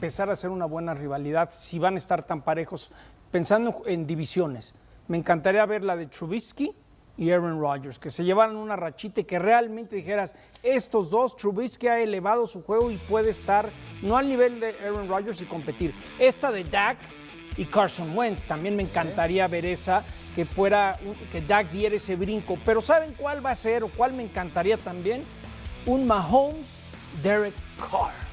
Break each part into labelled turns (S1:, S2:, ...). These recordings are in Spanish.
S1: empezar a ser una buena rivalidad si van a estar tan parejos, pensando en divisiones. Me encantaría ver la de Trubisky y Aaron Rodgers, que se llevaran una rachita y que realmente dijeras, estos dos, Trubisky ha elevado su juego y puede estar no al nivel de Aaron Rodgers y competir. Esta de Dak y Carson Wentz, también me encantaría ver esa, que fuera, que Dak diera ese brinco. Pero ¿saben cuál va a ser o cuál me encantaría también? Un Mahomes Derek Carr.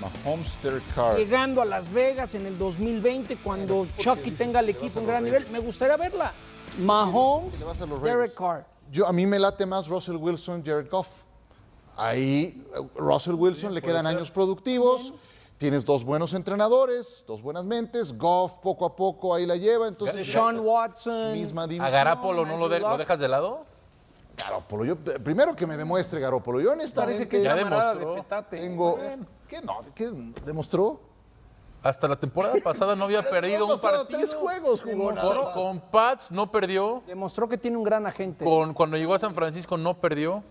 S2: Mahomes Derek Carr.
S1: Llegando a Las Vegas en el 2020, cuando Chucky tenga el equipo en gran nivel, me gustaría verla. Mahomes, Derek Carr.
S2: Yo, a mí me late más Russell Wilson, Jared Goff. Ahí eh, Russell Wilson le quedan años productivos. Tienes dos buenos entrenadores, dos buenas mentes. Goff poco a poco ahí la lleva. Entonces,
S1: Sean Watson.
S2: misma
S3: ¿A
S2: división.
S3: Garápolo no lo, de- lo dejas de lado?
S2: Garópolo, yo, primero que me demuestre Garópolo. Yo honestamente
S1: Parece que
S3: Ya demostró.
S2: tengo... ¿Qué no? ¿Qué demostró?
S3: Hasta la temporada pasada no había perdido un partido.
S2: tres juegos jugó
S3: Con, con Pats no perdió.
S1: Demostró que tiene un gran agente.
S3: Con, cuando llegó a San Francisco no perdió.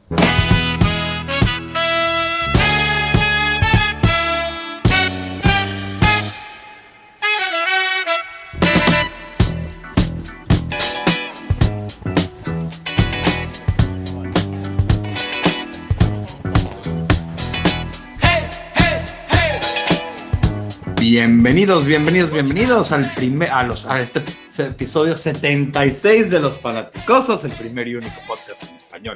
S4: Bienvenidos, bienvenidos, bienvenidos al primer, a, los, a este episodio 76 de Los Fanaticosos, el primer y único podcast en español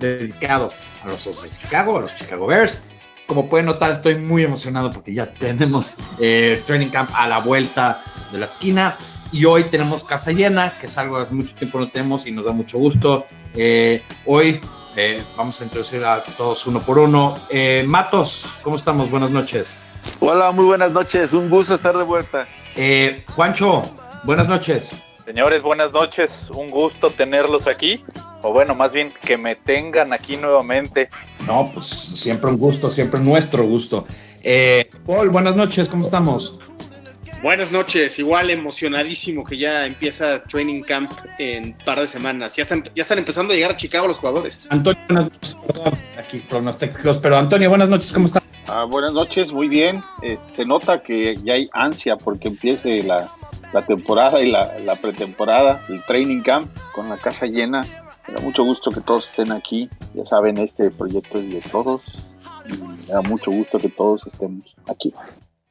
S4: dedicado a los Osos de Chicago, a los Chicago Bears. Como pueden notar, estoy muy emocionado porque ya tenemos eh, Training Camp a la vuelta de la esquina y hoy tenemos casa llena, que es algo que mucho tiempo no tenemos y nos da mucho gusto. Eh, hoy eh, vamos a introducir a todos uno por uno. Eh, Matos, ¿cómo estamos? Buenas noches.
S5: Hola, muy buenas noches. Un gusto estar de vuelta.
S4: Eh, Juancho, buenas noches.
S6: Señores, buenas noches. Un gusto tenerlos aquí. O bueno, más bien que me tengan aquí nuevamente.
S4: No, pues siempre un gusto, siempre nuestro gusto. Eh, Paul, buenas noches, ¿cómo estamos?
S7: Buenas noches, igual emocionadísimo que ya empieza Training Camp en un par de semanas. Ya están, ya están empezando a llegar a Chicago los jugadores.
S4: Antonio, buenas noches. Aquí pronósticos, pero Antonio, buenas noches, ¿cómo estás?
S5: Ah, buenas noches, muy bien. Eh, se nota que ya hay ansia porque empiece la, la temporada y la, la pretemporada, el Training Camp con la casa llena. Me da mucho gusto que todos estén aquí. Ya saben, este proyecto es de todos. Y me da mucho gusto que todos estemos aquí.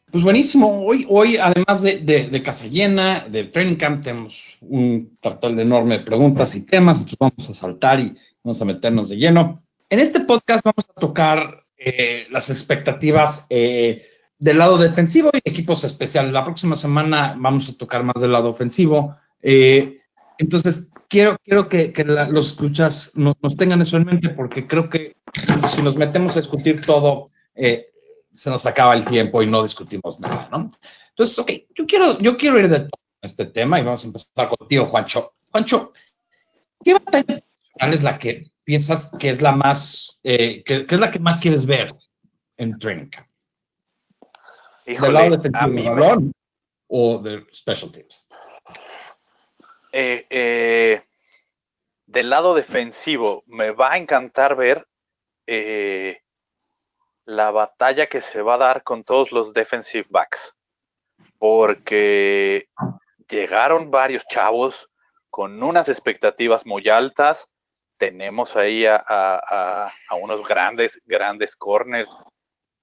S4: Pues buenísimo, hoy, hoy además de, de, de Casa Llena, de Training Camp, tenemos un cartel enorme de preguntas y temas, entonces vamos a saltar y vamos a meternos de lleno. En este podcast vamos a tocar eh, las expectativas eh, del lado defensivo y equipos especiales. La próxima semana vamos a tocar más del lado ofensivo. Eh, entonces, quiero, quiero que, que la- los escuchas no- nos tengan eso en mente porque creo que si nos metemos a discutir todo, eh, se nos acaba el tiempo y no discutimos nada, ¿no? Entonces, ok, yo quiero, yo quiero ir de este tema y vamos a empezar contigo, Juancho. Juancho, ¿qué batalla es la que piensas que es la más, eh, que, que es la que más quieres ver en Training Camp? ¿Del lado defensivo
S6: me-
S4: balón o de Special Teams?
S6: eh, eh, del lado defensivo, me va a encantar ver eh, la batalla que se va a dar con todos los defensive backs. Porque llegaron varios chavos con unas expectativas muy altas. Tenemos ahí a, unos grandes, grandes corners.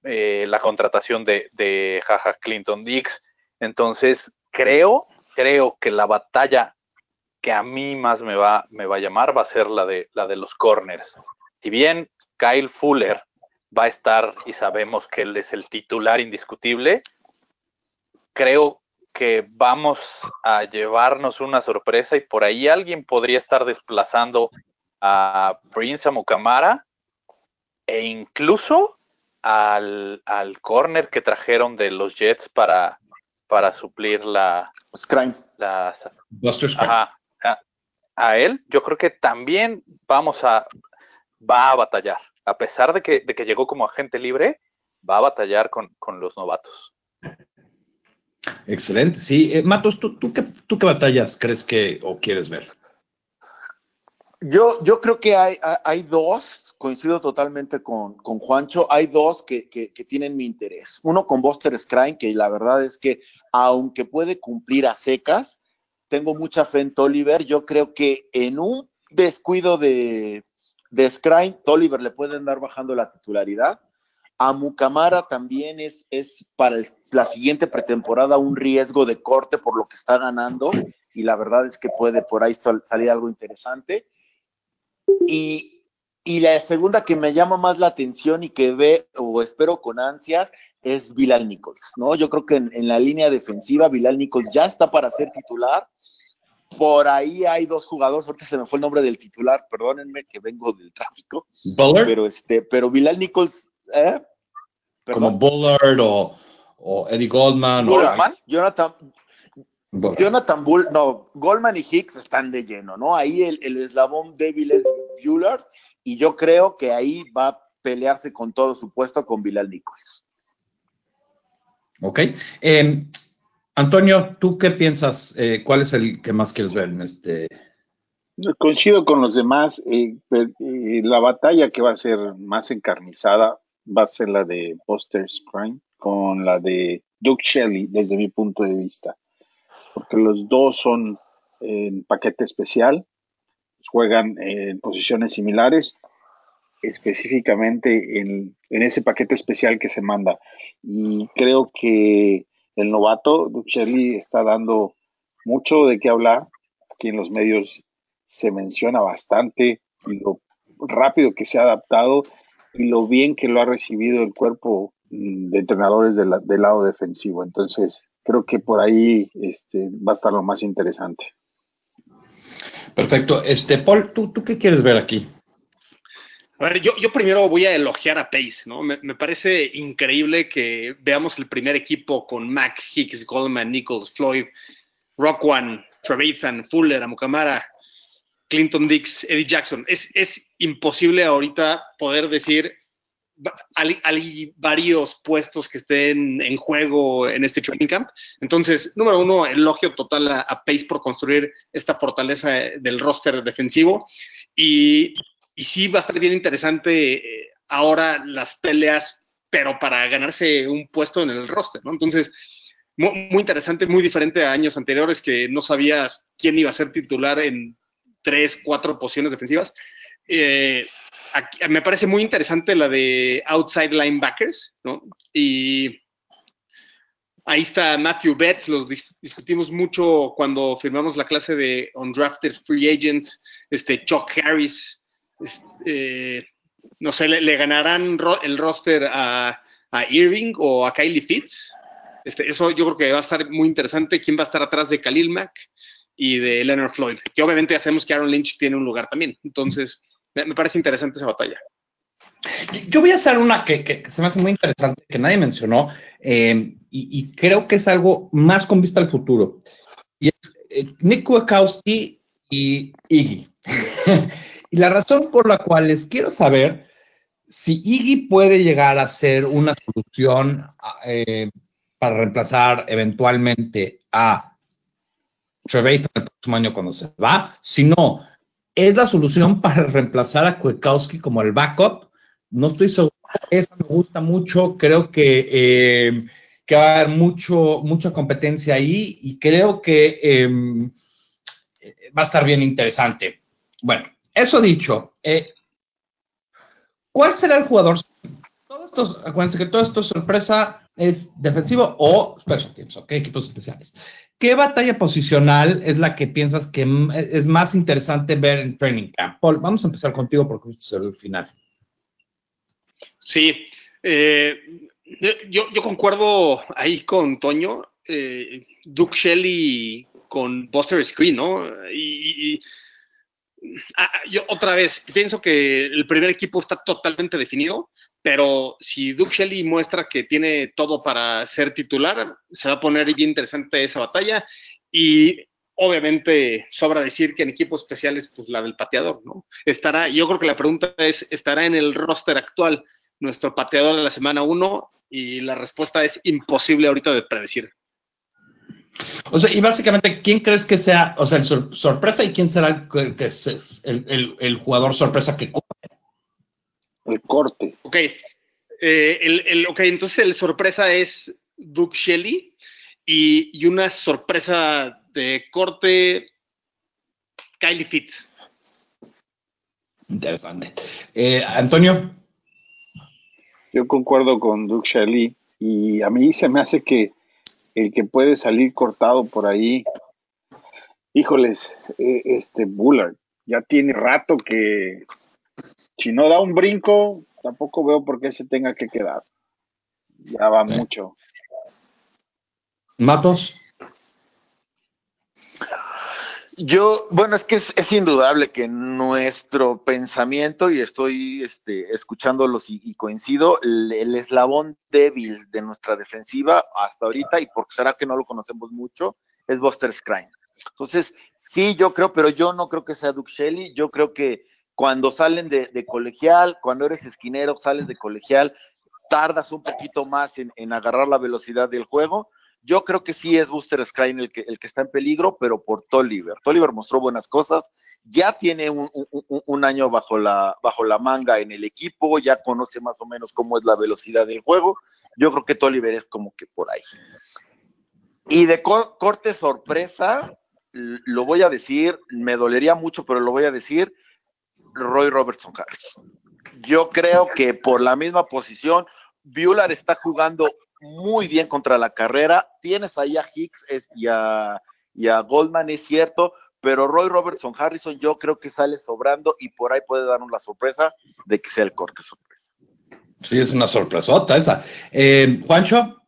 S6: eh, la contratación de, de Jaja Clinton Dix. Entonces, creo, creo que la batalla que a mí más me va, me va a llamar va a ser la de, la de los corners. Si bien Kyle Fuller va a estar y sabemos que él es el titular indiscutible, creo que vamos a llevarnos una sorpresa y por ahí alguien podría estar desplazando a Prince Amukamara e incluso al, al corner que trajeron de los Jets para, para suplir la,
S5: Scrime.
S6: la
S4: Buster Scruggs.
S6: Ajá. A, a él, yo creo que también vamos a, va a batallar. A pesar de que, de que llegó como agente libre, va a batallar con, con los novatos.
S4: Excelente, sí. Eh, Matos, ¿tú, tú, qué, ¿tú qué batallas crees que o quieres ver?
S5: Yo, yo creo que hay, hay- dos
S8: coincido totalmente con, con Juancho. Hay dos que, que, que, tienen mi interés. Uno con Buster Scrine, que la verdad es que, aunque puede cumplir a secas, tengo mucha fe en Tolliver. Yo creo que en un descuido de, de Scrine, Tolliver le pueden dar bajando la titularidad. A Mucamara también es, es para la siguiente pretemporada un riesgo de corte por lo que está ganando y la verdad es que puede por ahí salir algo interesante. Y, y, la segunda que me llama más la atención y que ve o espero con ansias es Bilal Nichols, ¿no? Yo creo que en, en la línea defensiva Bilal Nichols ya está para ser titular. Por ahí hay dos jugadores, ahorita se me fue el nombre del titular, perdónenme que vengo del tráfico.
S4: ¿Bullard?
S8: Pero este, pero Bilal Nichols, ¿eh?
S4: Como Bullard o, o, Eddie Goldman.
S8: Goldman. O... Jonathan, Bullard. Jonathan Bull, no, Goldman y Hicks están de lleno, ¿no? Ahí el, el eslabón débil es Bullard y yo creo que ahí va a pelearse con todo su puesto con Bilal Nichols.
S4: Ok. Eh, Antonio, ¿tú qué piensas? Eh, ¿Cuál es el que más quieres ver en este?
S5: Coincido con los demás. Eh, eh, la batalla que va a ser más encarnizada va a ser la de Buster Scrine con la de Doug Shelley, desde mi punto de vista. Porque los dos son en paquete especial, juegan en posiciones similares, específicamente en, en ese paquete especial que se manda. Y creo que el novato, Duchelli, está dando mucho de qué hablar. Aquí en los medios se menciona bastante y lo rápido que se ha adaptado y lo bien que lo ha recibido el cuerpo de entrenadores del, del lado defensivo. Entonces, creo que por ahí este, va a estar lo más interesante.
S4: Perfecto. Este, Paul, ¿tú, tú qué quieres ver aquí?
S7: A ver, yo, yo, primero voy a elogiar a Pace, ¿no? Me, me, parece increíble que veamos el primer equipo con Mac, Hicks, Goldman, Nichols, Floyd, Rock One, Trevathan, Fuller, Amukamara, Clinton Dix, Eddie Jackson. Es, es imposible ahorita poder decir, hay, hay, varios puestos que estén en juego en este training camp. Entonces, número uno, elogio total a, a Pace por construir esta fortaleza del roster defensivo. Y y sí va a estar bien interesante eh, ahora las peleas, pero para ganarse un puesto en el roster, ¿no? Entonces, muy, interesante, muy diferente a años anteriores que no sabías quién iba a ser titular en tres, cuatro posiciones defensivas. Eh, aquí, me parece muy interesante la de outside linebackers, ¿no? Y ahí está Matthew Betts, lo discutimos mucho cuando firmamos la clase de Undrafted Free Agents, este Chuck Harris, este, no sé, le, ganarán el roster a, Irving o a Kylie Fitz. Este, eso yo creo que va a estar muy interesante. ¿Quién va a estar atrás de Khalil Mack y de Leonard Floyd? Que obviamente hacemos que Aaron Lynch tiene un lugar también. Entonces, me, parece interesante esa batalla.
S4: Yo voy a hacer una que, que, se me hace muy interesante, que nadie mencionó, eh, y, creo que es algo más con vista al futuro. Y es eh, Nick Kwiatkowski y Iggy. Y la razón por la cual les quiero saber si Iggy puede llegar a ser una solución eh, para reemplazar eventualmente a Trevathan el próximo año cuando se va. Si no, es la solución para reemplazar a Kwiatkowski como el backup. No estoy seguro. Eso me gusta mucho. Creo que, eh, que va a haber mucho, mucha competencia ahí y creo que eh, va a estar bien interesante. Bueno, eso dicho, eh, ¿cuál será el jugador? Todos estos, acuérdense que todo esto es sorpresa, es defensivo o special teams, ¿ok? Equipos especiales. ¿Qué batalla posicional es la que piensas que es más interesante ver en Training Camp? Paul, vamos a empezar contigo porque es el final.
S7: Sí, eh, yo, yo, concuerdo ahí con Toño. Eh, Duke Shelley con Buster Screen, ¿no? Y, y yo otra vez pienso que el primer equipo está totalmente definido, pero si Duke Shelley muestra que tiene todo para ser titular, se va a poner bien interesante esa batalla y obviamente sobra decir que en equipos especiales pues la del pateador, ¿no? Estará, yo creo que la pregunta es, ¿estará en el roster actual nuestro pateador de la semana 1? Y la respuesta es imposible ahorita de predecir.
S4: O sea, y básicamente, ¿quién crees que sea, o sea, el sor sorpresa y quién será el, que es el, el, el, jugador sorpresa que cubre?
S5: El corte.
S7: Ok. Eh, el, el- ok, entonces el sorpresa es Duke Shelley y, y una sorpresa de corte Kylie Fitz.
S4: Interesante. Eh, Antonio,
S5: Yo concuerdo con Duke Shelley y a mí se me hace que el que puede salir cortado por ahí, híjoles, eh, este Bullard ya tiene rato que si no da un brinco, tampoco veo por qué se tenga que quedar. Ya va mucho.
S4: Matos.
S8: Yo, bueno, es que es, es indudable que nuestro pensamiento, y estoy este, escuchándolos y, coincido, el, eslabón débil de nuestra defensiva hasta ahorita, y porque será que no lo conocemos mucho, es Buster Scrine. Entonces, sí, yo creo, pero yo no creo que sea Duke Shelley, yo creo que cuando salen de, colegial, cuando eres esquinero, sales de colegial, tardas un poquito más en agarrar la velocidad del juego. Yo creo que sí es Buster Scrine el que, el que está en peligro, pero por Tolliver. Tolliver mostró buenas cosas, ya tiene un, un- año bajo la, bajo la manga en el equipo, ya conoce más o menos cómo es la velocidad del juego. Yo creo que Tolliver es como que por ahí. Y de cor- corte sorpresa, lo voy a decir, me dolería mucho, pero lo voy a decir, Roy Robertson Harris. Yo creo que por la misma posición, Bueller está jugando muy bien contra la carrera. Tienes ahí a Hicks es- y, a, y a Goldman, es cierto, pero Roy Robertson Harrison yo creo que sale sobrando y por ahí puede darnos la sorpresa de que sea el corte sorpresa.
S4: Sí, es una sorpresota esa. Eh, Juancho.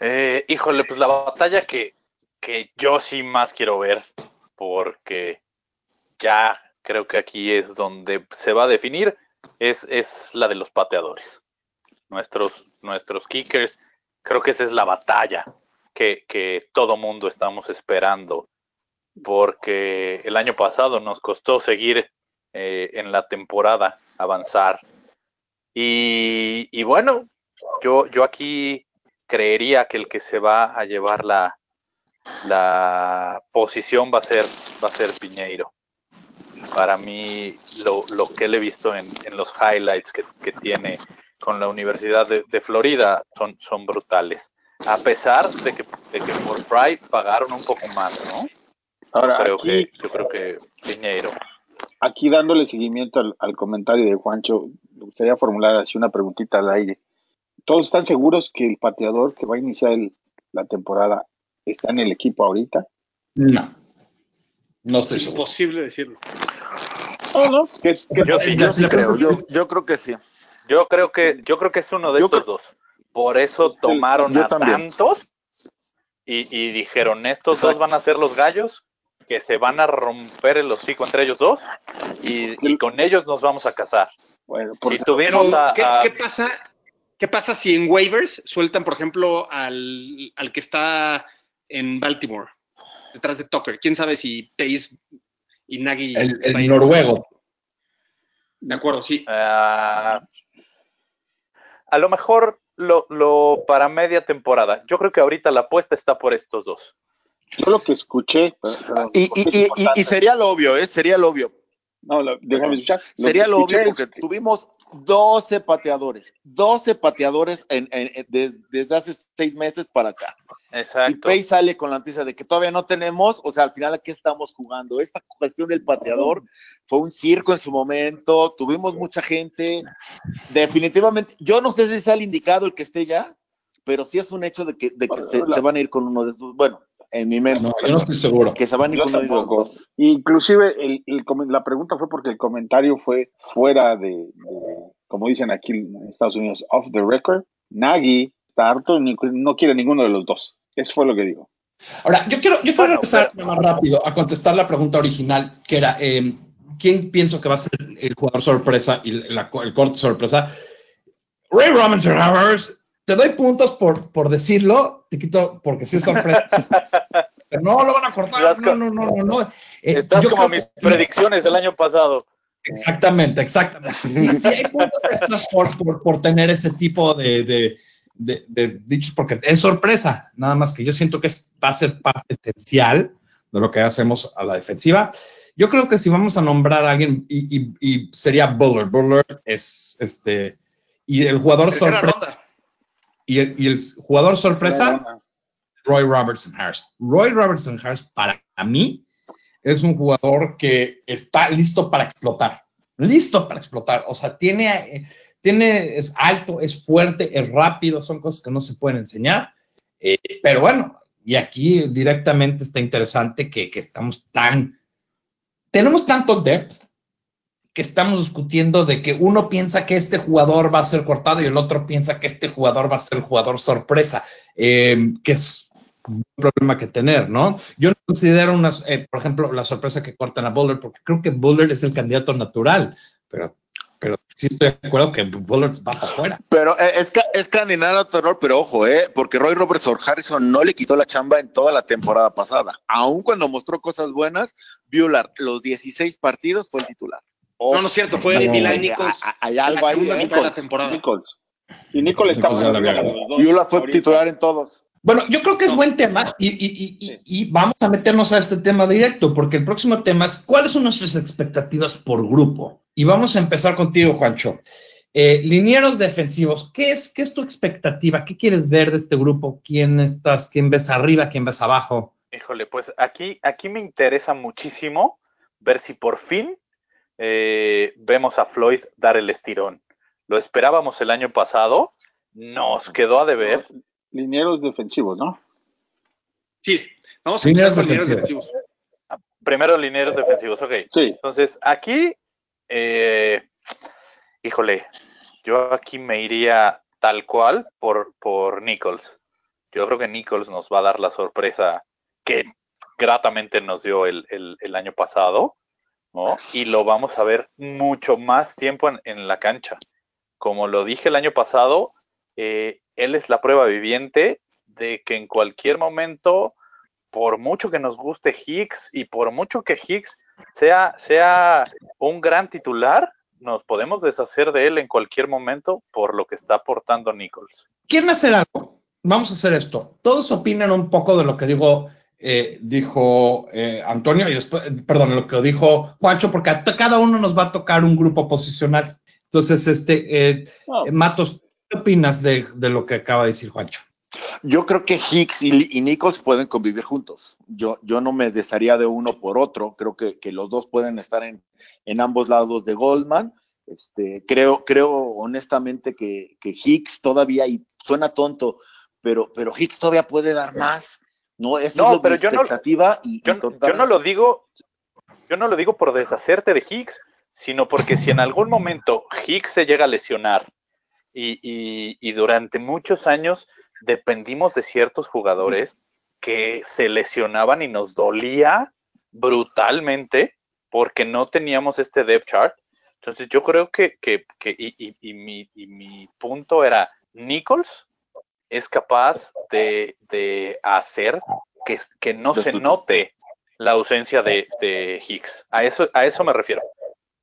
S6: Eh, híjole, pues la batalla que, que yo sí más quiero ver, porque ya creo que aquí es donde se va a definir, es, es la de los pateadores. Nuestros, nuestros kickers, creo que esa es la batalla que, que todo mundo estamos esperando, porque el año pasado nos costó seguir eh, en la temporada, avanzar. Y, y bueno, yo, yo aquí creería que el que se va a llevar la, la posición va a ser, va a ser Piñeiro. Para mí, lo, lo que le he visto en, en los highlights que, que tiene con la Universidad de, de Florida son, son brutales. A pesar de que, de que por Fry pagaron un poco más, ¿no?
S5: Ahora,
S6: Creo
S5: aquí,
S6: que, yo creo que Piñeiro.
S5: aquí dándole seguimiento al, al comentario de Juancho, me gustaría formular así una preguntita al aire. ¿Todos están seguros que el pateador que va a iniciar el- la temporada está en el equipo ahorita?
S4: No. No estoy seguro.
S7: Imposible decirlo.
S5: ¿Qué- qué-
S6: Yo sí,
S8: Yo sí creo, yo, yo creo que sí.
S6: Yo creo que, yo creo que es uno de
S8: Yo
S6: estos dos. Por eso tomaron
S8: yo
S6: a
S8: también.
S6: tantos y, y dijeron, estos dos van a ser los gallos que se van a romper el hocico entre ellos dos y, y con ellos nos vamos a casar.
S5: Bueno,
S6: Y
S5: porque
S6: tuvimos
S7: Pero,
S6: a,
S7: ¿qué,
S6: a-
S7: qué pasa? ¿Qué pasa si en waivers sueltan, por ejemplo, al, al que está en Baltimore, detrás de Tucker? ¿Quién sabe si Pace y Nagy...
S4: El, noruego.
S7: De acuerdo, sí.
S6: a, a lo mejor lo, lo para media temporada. Yo creo que ahorita la apuesta está por estos dos.
S5: yo lo que escuché, pero- pero-
S8: Y, y-
S5: es
S8: y- sería lo obvio, ¿eh? Sería lo obvio.
S5: No, lo- déjame escuchar. Lo
S8: Sería lo obvio
S5: es
S8: porque
S5: que-
S8: tuvimos 12 pateadores, 12 pateadores en, en- en- des- desde hace seis meses para acá. Y
S6: Exacto.
S8: Pay sale con la noticia de que todavía no tenemos, o sea, al final, ¿a qué estamos jugando? Esta cuestión del pateador fue un circo en su momento, tuvimos mucha gente. Definitivamente, yo no sé si sea el indicado el que esté ya, pero sí es un hecho de que, de que se, se van a ir con uno de esos. Bueno, en mi mente,
S4: No, yo no estoy seguro.
S8: que con uno de los
S5: tampoco.
S8: dos.
S5: Inclusive el, el la pregunta fue porque el comentario fue fuera de, de, como dicen aquí en Estados Unidos, off the record. Nagy está harto, ni- no quiere ninguno de los dos. Eso fue lo que digo.
S4: Ahora, yo quiero, yo quiero regresar más rápido a contestar la pregunta original, que era, eh, ¿quién pienso que va a ser el jugador sorpresa y la- el corte sorpresa? Ray Robinson, Havers, te doy puntos por, por decirlo, te quito porque sí es sorpresa. No lo van a cortar, no, no, no, no. no. Eh,
S6: Estás como mis
S4: que-
S6: predicciones del año pasado.
S4: Exactamente, exactamente. Sí, sí, hay puntos extras por, por, por tener ese tipo de, de, de- de dichos, porque es sorpresa, nada más que yo siento que es, va a ser parte esencial de lo que hacemos a la defensiva. Yo creo que si vamos a nombrar a alguien, y, y- y sería Bullard. Bullard es este. Y el jugador sorpresa. Y el, y el jugador sorpresa, Roy Robertson Harris. Roy Robertson Harris, para mí, es un jugador que está listo para explotar. Listo para explotar. O sea, tiene, tiene, es alto, es fuerte, es rápido, son cosas que no se pueden enseñar. Eh, pero bueno, y aquí directamente está interesante que, que estamos tan, tenemos tanto depth que estamos discutiendo de que uno piensa que este jugador va a ser cortado y el otro piensa que este jugador va a ser el jugador sorpresa, eh, que es un problema que tener, ¿no? Yo no considero una, eh, por ejemplo, la sorpresa que cortan a Bullard, porque creo que Bullard es el candidato natural, pero, pero sí estoy de acuerdo que Bullard va para afuera.
S8: Pero eh, es, es candidato terror, pero ojo, eh, porque Roy Robertson Harrison no le quitó la chamba en toda la temporada pasada. Aun cuando mostró cosas buenas, Bueller, los 16 partidos fue el titular.
S7: No, no es cierto, fue
S8: Hay-
S7: Milan Nichols.
S8: Hay algo ahí. eh.
S7: la temporada.
S5: Nichols. Y Nichols está
S4: Nichols ya la
S5: bueno
S4: había
S5: de los dos.
S8: Bueller fue
S5: ahorita.
S8: titular en todos.
S4: Bueno, yo creo que es buen tema y, y- y- y- y vamos a meternos a este tema directo, porque el próximo tema es cuáles son nuestras expectativas por grupo. Y vamos a empezar contigo, Juancho. Eh, linieros defensivos, ¿qué es, ¿qué es tu expectativa? ¿Qué quieres ver de este grupo? ¿Quién estás? ¿Quién ves arriba? ¿Quién ves abajo?
S6: Híjole, pues aquí, aquí me interesa muchísimo ver si por fin eh, vemos a Floyd dar el estirón. Lo esperábamos el año pasado, nos quedó a deber.
S5: Linieros defensivos, ¿no?
S7: Sí, vamos a con defensivos.
S6: Primero linieros defensivos, ok.
S5: Sí.
S6: Entonces, aquí, eh, híjole, yo aquí me iría tal cual por, por Nichols. Yo creo que Nichols nos va a dar la sorpresa que gratamente nos dio el, el- el año pasado, ¿no? Y lo vamos a ver mucho más tiempo en, la cancha. Como lo dije el año pasado, eh, él es la prueba viviente de que en cualquier momento, por mucho que nos guste Hicks y por mucho que Hicks sea, sea un gran titular, nos podemos deshacer de él en cualquier momento por lo que está aportando Nichols.
S4: ¿Quieren hacer algo? Vamos a hacer esto. Todos opinan un poco de lo que dijo, eh, dijo eh, Antonio y después, perdón, lo que dijo Juancho, porque a cada uno nos va a tocar un grupo posicional. Entonces, este, eh, eh, Matos, ¿qué opinas de, de lo que acaba de decir Juancho?
S8: Yo creo que Hicks y, y Nichols pueden convivir juntos. Yo, yo no me desharía de uno por otro. Creo que, que los dos pueden estar en, en ambos lados de Goldman. Este, creo, creo honestamente que, que Hicks todavía, y suena tonto, pero, pero Hicks todavía puede dar más. No,
S6: No,
S8: es lo,
S6: pero
S8: mi
S6: yo no-
S8: expectativa. y, y
S6: Yo,
S8: total-
S6: yo no lo digo, yo no lo digo por deshacerte de Hicks, sino porque si en algún momento Hicks se llega a lesionar y, y- y durante muchos años dependimos de ciertos jugadores que se lesionaban y nos dolía brutalmente porque no teníamos este depth chart. Entonces yo creo que, que- que- y, y- y mi, y mi punto era, Nichols es capaz de, de hacer que, que no se note la ausencia de, de Hicks. A eso, a eso me refiero.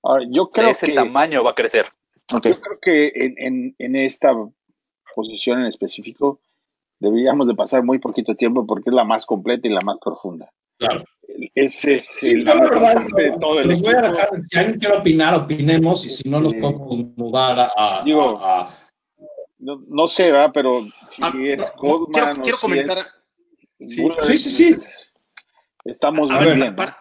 S5: ahora, yo
S6: De
S5: creo
S6: ese
S5: que,
S6: tamaño va a crecer.
S8: Ok.
S5: yo creo que en, en- en esta posición en específico deberíamos de pasar muy poquito tiempo porque es la más completa y la más profunda.
S4: Claro.
S5: Ese es
S4: Sí,
S5: el
S4: la verdad,
S5: de todo el
S4: les voy a dejar, si alguien quiere opinar, opinemos, y si no nos podemos mudar a, a-
S5: digo,
S4: a- a-
S5: No, no sé, ¿verdad? Pero si
S7: Ah,
S5: es
S7: no,
S5: Goldman
S7: quiero,
S5: o
S7: quiero
S5: si
S7: comentar.
S5: es
S7: sí.
S5: Bullard,
S4: Sí, sí, sí.
S5: Estamos
S7: A
S5: muy
S7: ver,
S5: bien. ¿no?
S7: para-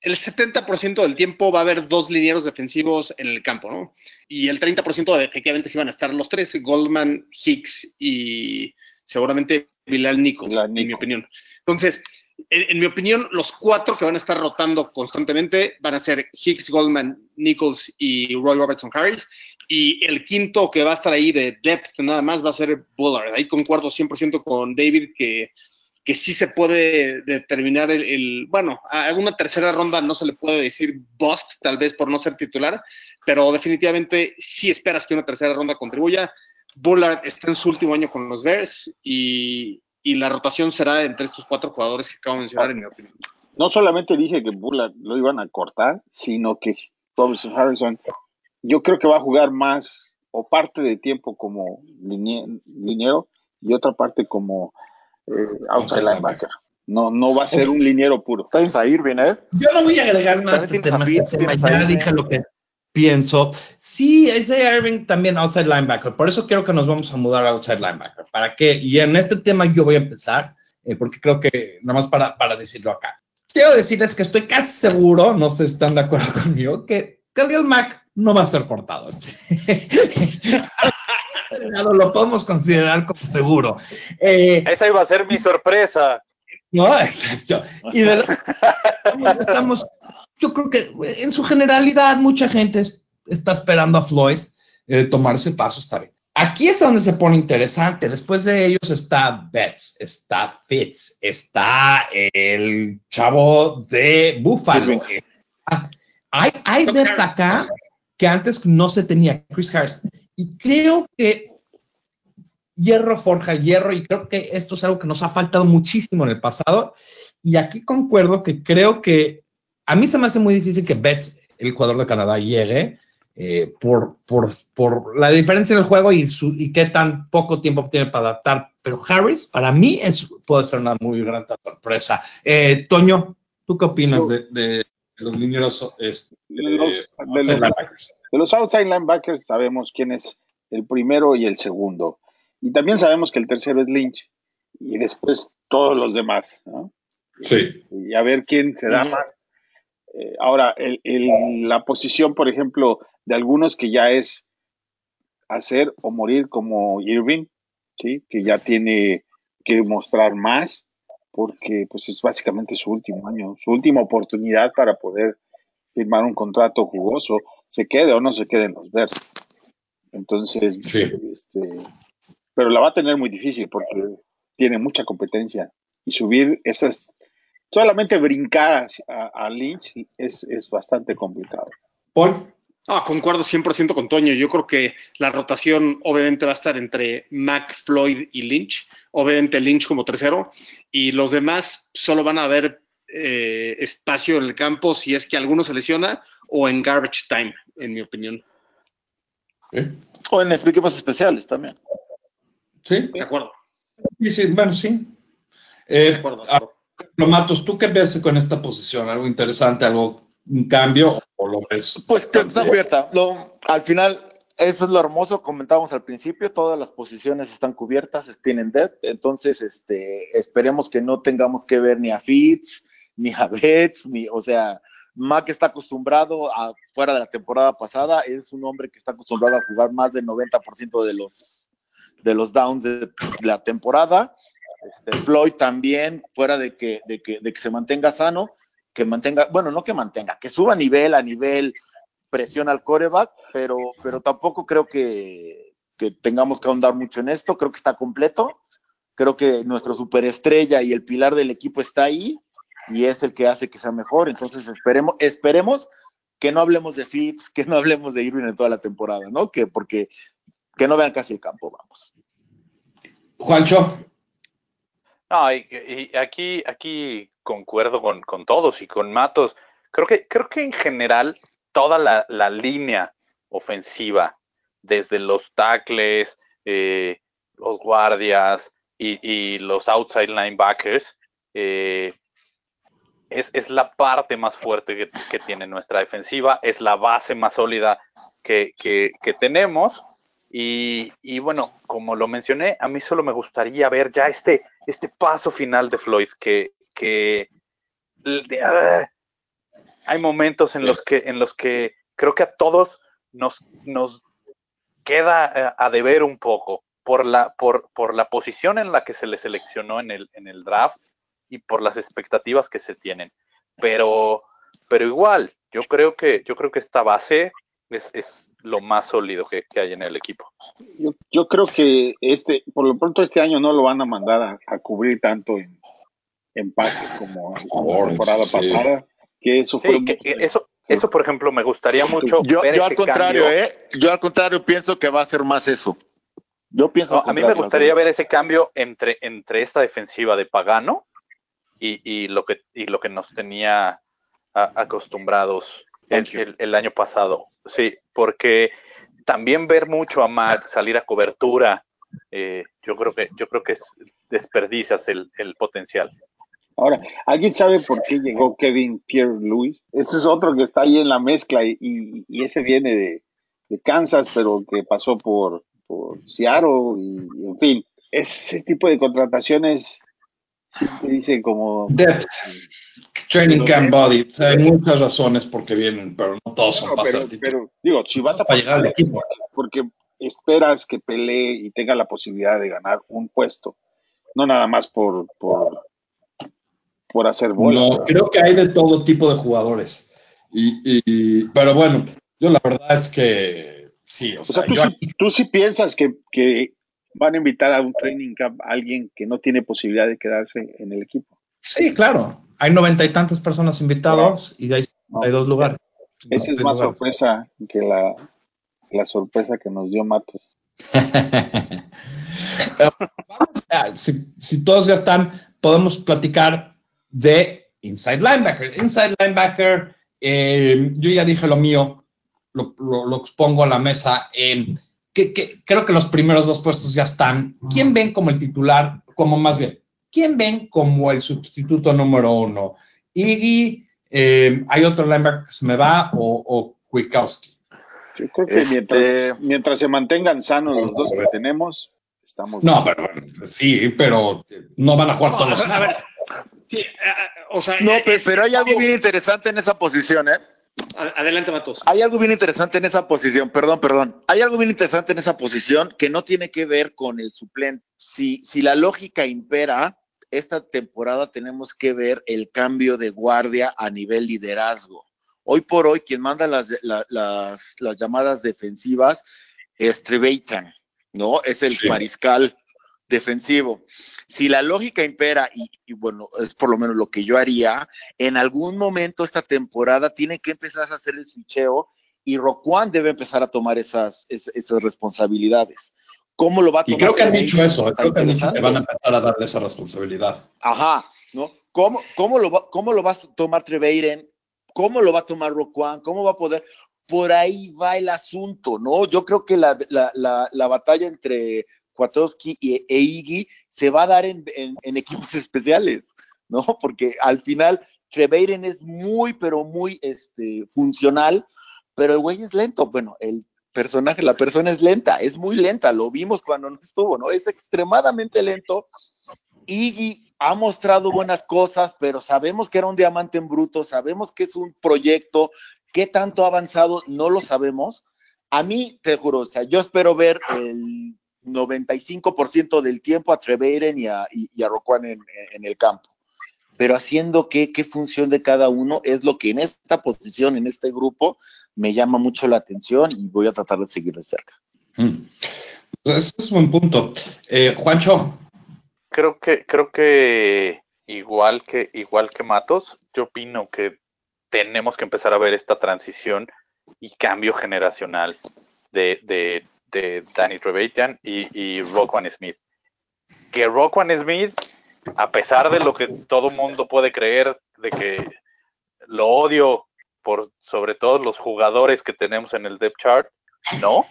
S7: el 70% del tiempo va a haber dos linieros defensivos en el campo, ¿no? Y el 30% de- efectivamente sí van a estar los tres, Goldman, Hicks y seguramente Bilal Nichols,
S5: Bilal
S7: en mi
S5: Nichols.
S7: opinión. Entonces, en, en mi opinión, los cuatro que van a estar rotando constantemente van a ser Hicks, Goldman, Nichols y Roy Robertson Harris. Y el quinto que va a estar ahí de depth nada más va a ser Bullard. Ahí concuerdo 100% con David que que sí se puede determinar el, el- bueno, a una tercera ronda no se le puede decir bust, tal vez por no ser titular, pero definitivamente sí esperas que una tercera ronda contribuya. Bullard está en su último año con los Bears y, y la rotación será entre estos cuatro jugadores que acabo de mencionar, en mi opinión.
S5: No solamente dije que Bullard lo iban a cortar, sino que Robertson Harrison, yo creo que va a jugar más o parte de tiempo como liniero y otra parte como eh, outside linebacker. No, no va a ser un liniero puro.
S8: Tienes a Irving, ¿eh?
S4: Yo no voy a agregar nada a este tema. este Ya dije lo que pienso. Sí, ese Irving también outside linebacker. Por eso quiero que nos vamos a mudar a outside linebacker. ¿Para qué? Y en este tema yo voy a empezar, eh, porque creo que, nada más para, para decirlo acá. Quiero decirles que estoy casi seguro, no sé si están de acuerdo conmigo, que Khalil Mack no va a ser cortado. Lo podemos considerar como seguro. Eh,
S6: Esa iba a ser mi sorpresa.
S4: no, exacto. Y de la- estamos- yo creo que en su generalidad mucha gente es- está esperando a Floyd eh, tomar ese paso, está bien. Aquí es donde se pone interesante. Después de ellos está Betts, está Fitz, está el chavo de Buffalo. Ah, Hay, hay depth acá que antes no se tenía, Chris Harris. Y creo que hierro forja hierro y creo que esto es algo que nos ha faltado muchísimo en el pasado. Y aquí concuerdo que creo que a mí se me hace muy difícil que Betts, el jugador de Canadá, llegue eh, por, por, por la diferencia en el juego y, su, y qué tan poco tiempo tiene para adaptar. Pero Harris, para mí, es, puede ser una muy gran sorpresa. Eh, Toño, ¿tú qué opinas de, de los linieros? este,
S5: De los- de
S4: outside
S5: los-
S4: linebackers?
S5: De los outside linebackers sabemos quién es el primero y el segundo. Y también sabemos que el tercero es Lynch. Y después todos los demás. ¿no?
S4: Sí.
S5: Y a ver quién se da más. Eh, ahora, el- el- la posición, por ejemplo, de algunos que ya es hacer o morir como Irving, ¿sí? que ya tiene que mostrar más, porque pues es básicamente su último año, su última oportunidad para poder firmar un contrato jugoso, se quede o no se quede en los Bears. Entonces,
S4: Sí.
S5: este, pero la va a tener muy difícil porque tiene mucha competencia y subir esas, solamente brincar a, a Lynch es, es bastante complicado.
S4: Paul.
S7: Ah, concuerdo 100% con Toño. Yo creo que la rotación obviamente va a estar entre Mac, Floyd y Lynch. Obviamente Lynch como tercero. Y los demás solo van a haber eh, espacio en el campo si es que alguno se lesiona o en garbage time, en mi opinión.
S8: O en equipos especiales también.
S4: Sí,
S7: De acuerdo.
S4: sí, sí, bueno, sí. Eh,
S7: De acuerdo. de
S4: ah,
S7: acuerdo.
S4: Matos, ¿tú qué ves con esta posición? ¿Algo interesante, algo, un cambio o lo ves?
S8: Pues que está cubierta. Lo- al final, eso es lo hermoso, comentábamos al principio, todas las posiciones están cubiertas, tienen depth, entonces este, esperemos que no tengamos que ver ni a Fitz, ni a Betts, ni, o sea, Mac está acostumbrado a, fuera de la temporada pasada, es un hombre que está acostumbrado a jugar más del 90% de los, de los downs de la temporada. Este, Floyd también, fuera de que, de, que, de que se mantenga sano, que mantenga, bueno, no que mantenga, que suba nivel a nivel presión al coreback, pero, pero tampoco creo que, que tengamos que ahondar mucho en esto, creo que está completo, creo que nuestro superestrella y el pilar del equipo está ahí y es el que hace que sea mejor, entonces esperemos, esperemos que no hablemos de Fitz, que no hablemos de Irving en toda la temporada, ¿no? Que porque que no vean casi el campo, vamos.
S4: Juancho.
S6: No, y, aquí, aquí concuerdo con, con todos y con Matos. Creo que, creo que en general toda la, la línea ofensiva, desde los tackles, eh, los guardias y, y los outside linebackers, eh, es, es la parte más fuerte que, que tiene nuestra defensiva, es la base más sólida que, que tenemos. Y, bueno, como lo mencioné, a mí solo me gustaría ver ya este, este paso final de Floyd, que, uh, hay momentos en los que, en los que creo que a todos nos, nos queda a, a deber un poco por la, por, por la posición en la que se le seleccionó en el, en el draft y por las expectativas que se tienen. Pero, pero igual, yo creo que, yo creo que esta base es lo más sólido que, que, hay en el equipo.
S5: Yo, yo, creo que este, por lo pronto este año no lo van a mandar a, a cubrir tanto en, en pase como la temporada sí. pasada. Que eso fue
S6: sí, que, que eso, eso, por ejemplo, me gustaría mucho.
S8: Yo,
S6: ver
S8: yo
S6: ese
S8: al contrario,
S6: cambio.
S8: ¿eh? Yo al contrario pienso que va a ser más eso. Yo pienso.
S6: No, a mí me gustaría ver ese cambio entre, entre esta defensiva de Pagano y, y, lo, que, y lo que nos tenía a, acostumbrados el, el, el, año pasado. Sí, porque también ver mucho a Mac salir a cobertura, eh, yo creo que yo creo que es, desperdicias el, el potencial.
S5: Ahora, ¿alguien sabe por qué llegó Kevin Pierre Louis? Ese es otro que está ahí en la mezcla y, y ese viene de, de, Kansas, pero que pasó por, por Seattle y, en fin, ese tipo de contrataciones siempre dice como...
S4: Depth. Training camp body. hay muchas razones por qué vienen, pero no todos son para
S5: pero, pero, digo, si vas a
S4: para llegar al equipo.
S5: Porque esperas que pelee y tenga la posibilidad de ganar un puesto, no nada más por, por, por hacer bola.
S4: No, creo que hay de todo tipo de jugadores. Y, y, pero bueno, yo la verdad es que sí. O,
S5: o
S4: sea,
S5: sea, tú,
S4: yo
S5: sí,
S4: aquí-
S5: tú sí piensas que, que van a invitar a un training camp a alguien que no tiene posibilidad de quedarse en el equipo.
S4: sí, claro. Hay noventa y tantas personas invitados y hay, hay dos lugares.
S5: Esa es más
S4: lugares.
S5: sorpresa que la, la sorpresa que nos dio Matos.
S4: Si, si todos ya están, podemos platicar de Inside Linebacker. Inside Linebacker, eh, yo ya dije lo mío, lo, lo- lo expongo a la mesa. eh, que, que- creo que los primeros dos puestos ya están. ¿Quién ven como el titular? Como más bien, ¿quién ven como el sustituto número uno? Iggy, eh, hay otro linebacker que se me va o, o Kwiatkowski.
S5: Yo creo que
S6: Este-
S5: mientras, mientras se mantengan sanos los dos que tenemos, estamos
S4: No, pero sí, pero no van a jugar todos los
S7: a ver, sí, ah, o sea,
S8: No, pe-
S7: es-
S8: pero hay algo bien interesante en esa posición, ¿eh?
S7: Adelante, Matos.
S8: Hay algo bien interesante en esa posición, perdón, perdón. Hay algo bien interesante en esa posición que no tiene que ver con el suplente. Si, si la lógica impera, esta temporada tenemos que ver el cambio de guardia a nivel liderazgo. Hoy por hoy, quien manda las, la- las, las llamadas defensivas es Trevathan, ¿no? Es el
S4: Sí.
S8: mariscal defensivo. Si la lógica impera, y, y bueno, es por lo menos lo que yo haría, en algún momento esta temporada tiene que empezar a hacer el switcheo y Roquan debe empezar a tomar esas, es- esas responsabilidades. ¿Cómo lo va a
S4: Y
S8: tomar?
S4: creo que han dicho eso, creo que han dicho que
S8: interesante.
S4: van a empezar a darle esa responsabilidad.
S8: Ajá, ¿no? ¿Cómo, cómo, lo va, ¿Cómo lo va a tomar Treveiden? ¿Cómo lo va a tomar Roquan? ¿Cómo va a poder? Por ahí va el asunto, ¿no? Yo creo que la, la, la, la batalla entre Kwiatkowski y, e Iggy se va a dar en, en- en equipos especiales, ¿no? Porque al final Treveiden es muy, pero muy este, funcional, pero el güey es lento. Bueno, el personaje, la persona es lenta, es muy lenta, lo vimos cuando no estuvo, ¿no? Es extremadamente lento. Iggy ha mostrado buenas cosas, pero sabemos que era un diamante en bruto, sabemos que es un proyecto, qué tanto ha avanzado, no lo sabemos. A mí, te juro, o sea, yo espero ver el 95% del tiempo a Treveiden y a, y, Roquan en, en el campo. Pero haciendo qué, qué función de cada uno es lo que en esta posición, en este grupo, me llama mucho la atención y voy a tratar de seguir de cerca.
S4: Mm. Ese es un buen punto. Eh, Juancho,
S6: Creo que, creo que igual que, igual que Matos, yo opino que tenemos que empezar a ver esta transición y cambio generacional de, de, de Danny Trevathan y, y Roquan Smith. Que Roquan Smith, a pesar de lo que todo mundo puede creer, de que lo odio por sobre todo los jugadores que tenemos en el depth chart, no.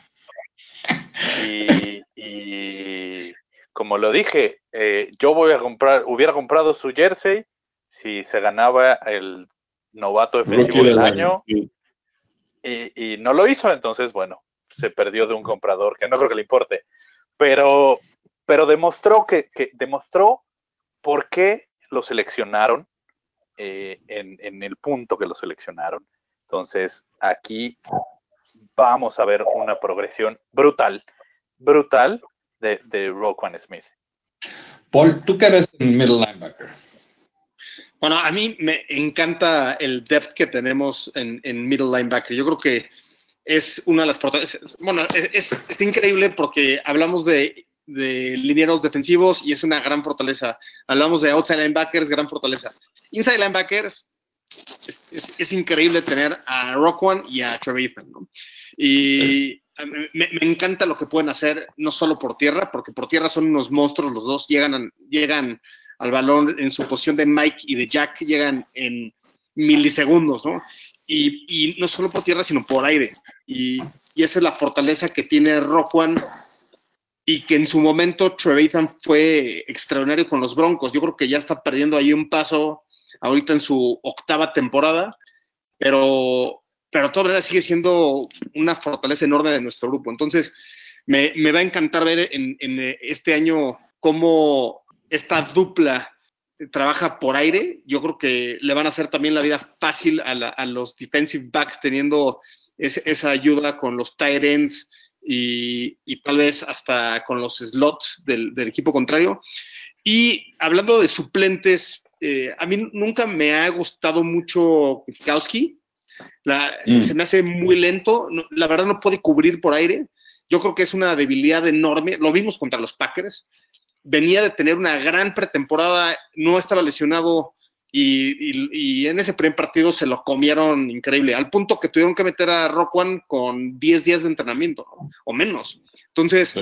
S6: Y, y como lo dije, eh, yo voy a comprar, hubiera comprado su jersey si se ganaba el novato defensivo del
S4: del
S6: año
S4: sí.
S6: y, y no lo hizo, entonces bueno, se perdió de un comprador que no creo que le importe, pero, pero demostró que, que demostró por qué lo seleccionaron eh, en, en el punto que lo seleccionaron. Entonces aquí vamos a ver una progresión brutal, brutal de, de Roquan Smith.
S4: Paul, ¿tú qué ves en middle linebacker?
S7: Bueno, a mí me encanta el depth que tenemos en, en middle linebacker. Yo creo que es una de las. Bueno, es, es, es increíble porque hablamos de, de linieros defensivos y es una gran fortaleza. Hablamos de outside linebackers, gran fortaleza. Inside linebackers, es, es, increíble tener a Rockwan y a Trevathan, ¿no? Y me, encanta lo que pueden hacer, no solo por tierra, porque por tierra son unos monstruos los dos, llegan, llegan al balón en su posición de Mike y de Jack, llegan en milisegundos, ¿no? Y, y no solo por tierra, sino por aire. Y, y, esa es la fortaleza que tiene Roquan y que en su momento Trevathan fue extraordinario con los Broncos. Yo creo que ya está perdiendo ahí un paso ahorita en su octava temporada, pero, pero todavía sigue siendo una fortaleza enorme de nuestro grupo. Entonces, me, me va a encantar ver en, en este año cómo esta dupla trabaja por aire. Yo creo que le van a hacer también la vida fácil a, la, los defensive backs teniendo es, esa ayuda con los tight ends y, y, tal vez hasta con los slots del, del equipo contrario. Y hablando de suplentes, eh, a mí nunca me ha gustado mucho. La, mm. Se me hace muy lento. No, la verdad no puede cubrir por aire. Yo creo que es una debilidad enorme. Lo vimos contra los Packers. Venía de tener una gran pretemporada, no estaba lesionado y, y, y, en ese primer partido se lo comieron increíble, al punto que tuvieron que meter a Rock One con 10 días de entrenamiento ¿no? o menos. Entonces, sí.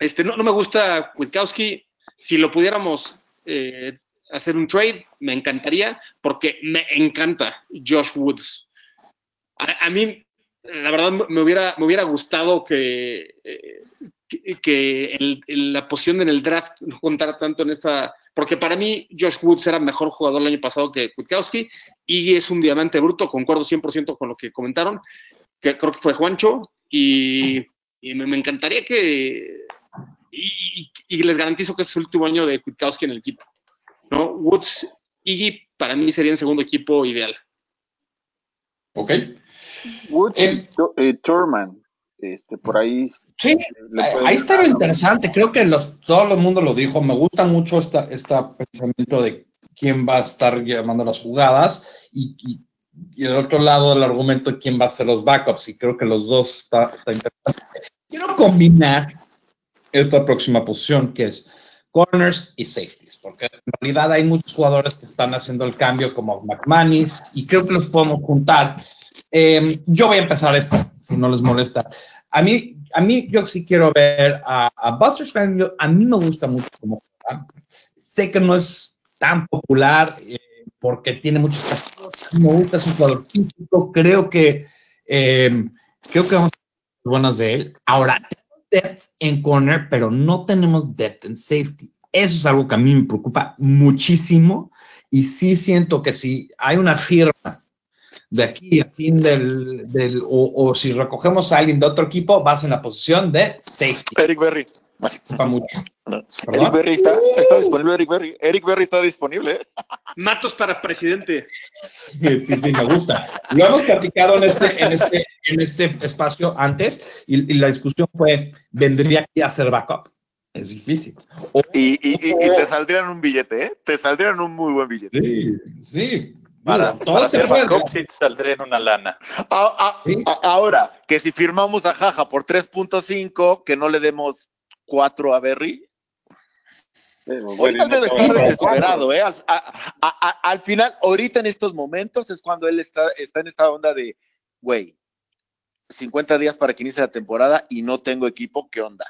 S7: este, no, no, me gusta Kwiatkowski. Si lo pudiéramos eh, hacer un trade, me encantaría, porque me encanta Josh Woods. A, a mí, la verdad, me hubiera, me hubiera gustado que, eh, que, que el, el, la posición en el draft no contara tanto en esta, porque para mí Josh Woods era mejor jugador el año pasado que Kwiatkowski y es un diamante bruto, concuerdo 100% con lo que comentaron, que creo que fue Juancho, y, y me, me, encantaría que, y, y, les garantizo que es el último año de Kwiatkowski en el equipo. ¿no? Woods, Iggy, para mí sería el segundo equipo ideal.
S4: Ok.
S5: Woods eh, y Turman, este, por ahí.
S4: Sí, ahí está lo interesante. Creo que los, todo el mundo lo dijo. Me gusta mucho este esta pensamiento de quién va a estar llamando las jugadas y, y, y, el otro lado del argumento quién va a hacer los backups. Y creo que los dos está, está interesante. Quiero combinar esta próxima posición que es corners y safeties, porque en realidad hay muchos jugadores que están haciendo el cambio como McManus y creo que los podemos juntar. Eh, yo voy a empezar esta, si no les molesta. A mí, a mí yo sí quiero ver a, a Buster Scranton, a mí me gusta mucho como. Sé que no es tan popular eh, porque tiene muchos castigos, me gusta, es un jugador físico, creo que eh, creo que vamos a ser buenas de él. Ahora, depth en corner, pero no tenemos depth en safety. Eso es algo que a mí me preocupa muchísimo y sí siento que si hay una firma de aquí a fin del, del o, o, si recogemos a alguien de otro equipo, vas en la posición de safety.
S8: Eric Berry.
S4: Mucho.
S8: No. Eric Berry está, está, disponible. Eric Berry. Eric Berry está disponible. ¿eh?
S7: Matos para presidente.
S4: Sí, sí, sí, me gusta. Lo hemos platicado en este, en este, en este espacio antes y, y la discusión fue: ¿vendría aquí a hacer backup? Es difícil.
S8: O, y, y, y, te saldrían un billete, ¿eh? Te saldrían un muy buen billete.
S4: Sí, sí.
S6: Para, para hacer backup sí te saldría en una lana.
S8: A, a, ¿Sí? a, ahora, que si firmamos a Jaja por 3.5, que no le demos 4 a Berry. Bueno, ahorita debe estar desesperado, ¿eh? Al, al, final, ahorita en estos momentos es cuando él está, está en esta onda de, güey, 50 días para que inicie la temporada y no tengo equipo, ¿qué onda?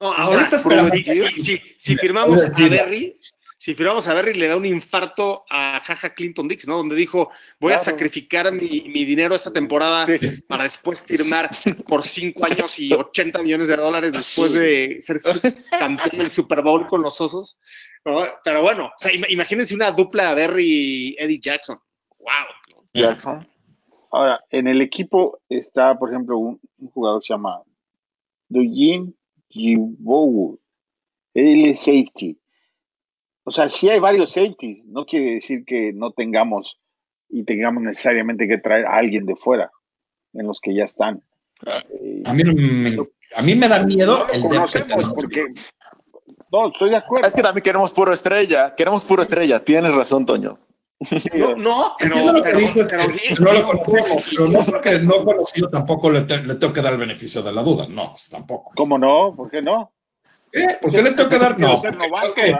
S7: No, ahora, si, si, si, firmamos a Berry, si firmamos a Berry, le da un infarto a Jaja Clinton Dix, ¿no? Donde dijo, voy claro. a sacrificar mi, mi, dinero esta temporada sí. para después firmar por cinco años y 80 millones de dólares después de ser campeón del Super Bowl con los Osos. ¿no? Pero bueno, o sea, imagínense una dupla Berry y Eddie Jackson. ¡Wow!
S5: Jackson. Ahora, en el equipo está, por ejemplo, un, un jugador que se llama Dujin Jibowu. Él es safety o sea, sí hay varios safeties, no quiere decir que no tengamos y tengamos necesariamente que traer a alguien de fuera en los que ya están.
S4: A mí, me, a mí me da miedo
S5: no el conocemos porque no, estoy de acuerdo.
S8: Es que también queremos puro estrella, queremos puro estrella, tienes razón, Toño.
S7: No, no, pero,
S4: lo que pero, dices pero, no lo conocemos, pero no porque es no conocido tampoco le, te, le, tengo que dar el beneficio de la duda, no, tampoco.
S5: ¿Cómo no? ¿Por qué no?
S4: ¿Eh? ¿Por qué le tengo que dar? No.
S5: Novato, okay.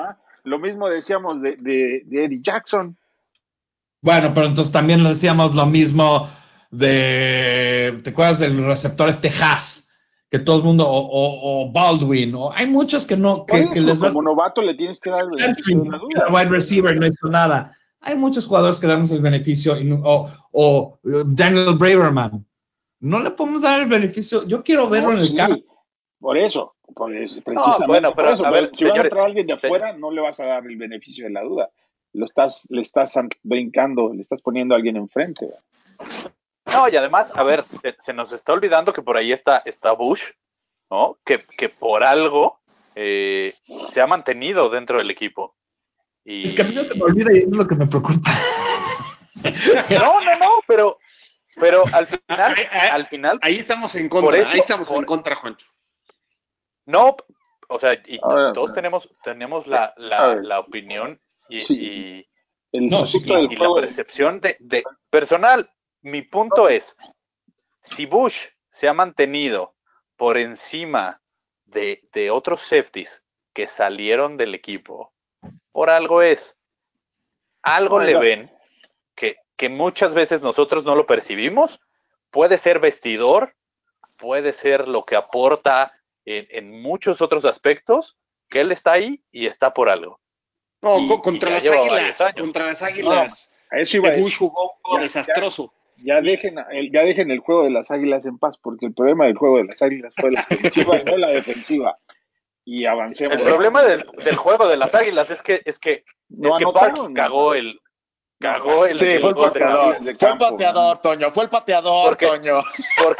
S5: Lo mismo decíamos de, de, de, Eddie Jackson.
S4: Bueno, pero entonces también le decíamos lo mismo de, ¿te acuerdas del receptor este Haas? Que todo el mundo, o, o, o Baldwin, o hay muchos que no, que,
S5: eso,
S4: que les
S5: das... Como novato le tienes que dar el beneficio de la duda.
S4: Wide receiver no hizo nada. Hay muchos jugadores que damos el beneficio, o, o Daniel Braverman. No le podemos dar el beneficio. Yo quiero verlo no, en el
S5: sí.
S4: campo.
S5: Por eso, por eso, precisamente
S6: bueno, pero,
S5: por eso.
S6: a ver,
S5: si va a
S6: señores,
S5: entrar alguien de afuera, no le vas a dar el beneficio de la duda. Lo estás, le estás an- brincando, le estás poniendo a alguien enfrente.
S6: No, y además, a ver, se, se nos está olvidando que por ahí está, está Bush, ¿no? Que, que por algo eh, se ha mantenido dentro del equipo. Y...
S4: Es que a mí no se me olvida y es lo que me preocupa.
S6: No, no, no, pero, pero al final, al final,
S7: Ahí estamos en contra,
S6: eso-
S7: ahí estamos en contra, Juancho.
S6: No, o sea, y todos tenemos, tenemos la,
S5: A
S6: la, la opinión y,
S5: Sí.
S6: y-
S5: El
S4: No, sí,
S5: fruto
S4: claro.
S5: del
S6: y la percepción de, de personal. Mi punto es, si Bush se ha mantenido por encima de, de otros safeties que salieron del equipo, por algo es. Algo le ven que, que muchas veces nosotros no lo percibimos. Puede ser vestidor, puede ser lo que aporta en, en muchos otros aspectos, que él está ahí y está por algo.
S7: No,
S6: Y-
S7: co- contra
S6: y
S7: las águilas, contra las águilas.
S5: A eso iba a decir.
S7: jugó un juego
S5: Ya,
S7: desastroso.
S5: Ya dejen, el, ya dejen el juego de las águilas en paz, porque el problema del juego de las águilas fue la ofensiva y no la defensiva. Y avancemos.
S6: El problema del, del juego de las águilas es que es que,
S5: No
S6: es que
S5: anotaron,
S6: cagó el cagó el,
S8: Sí,
S6: el
S8: fue el
S6: de campo.
S8: Fue el Toño. Fue el pateador,
S6: Porque-
S8: Toño.
S6: Por-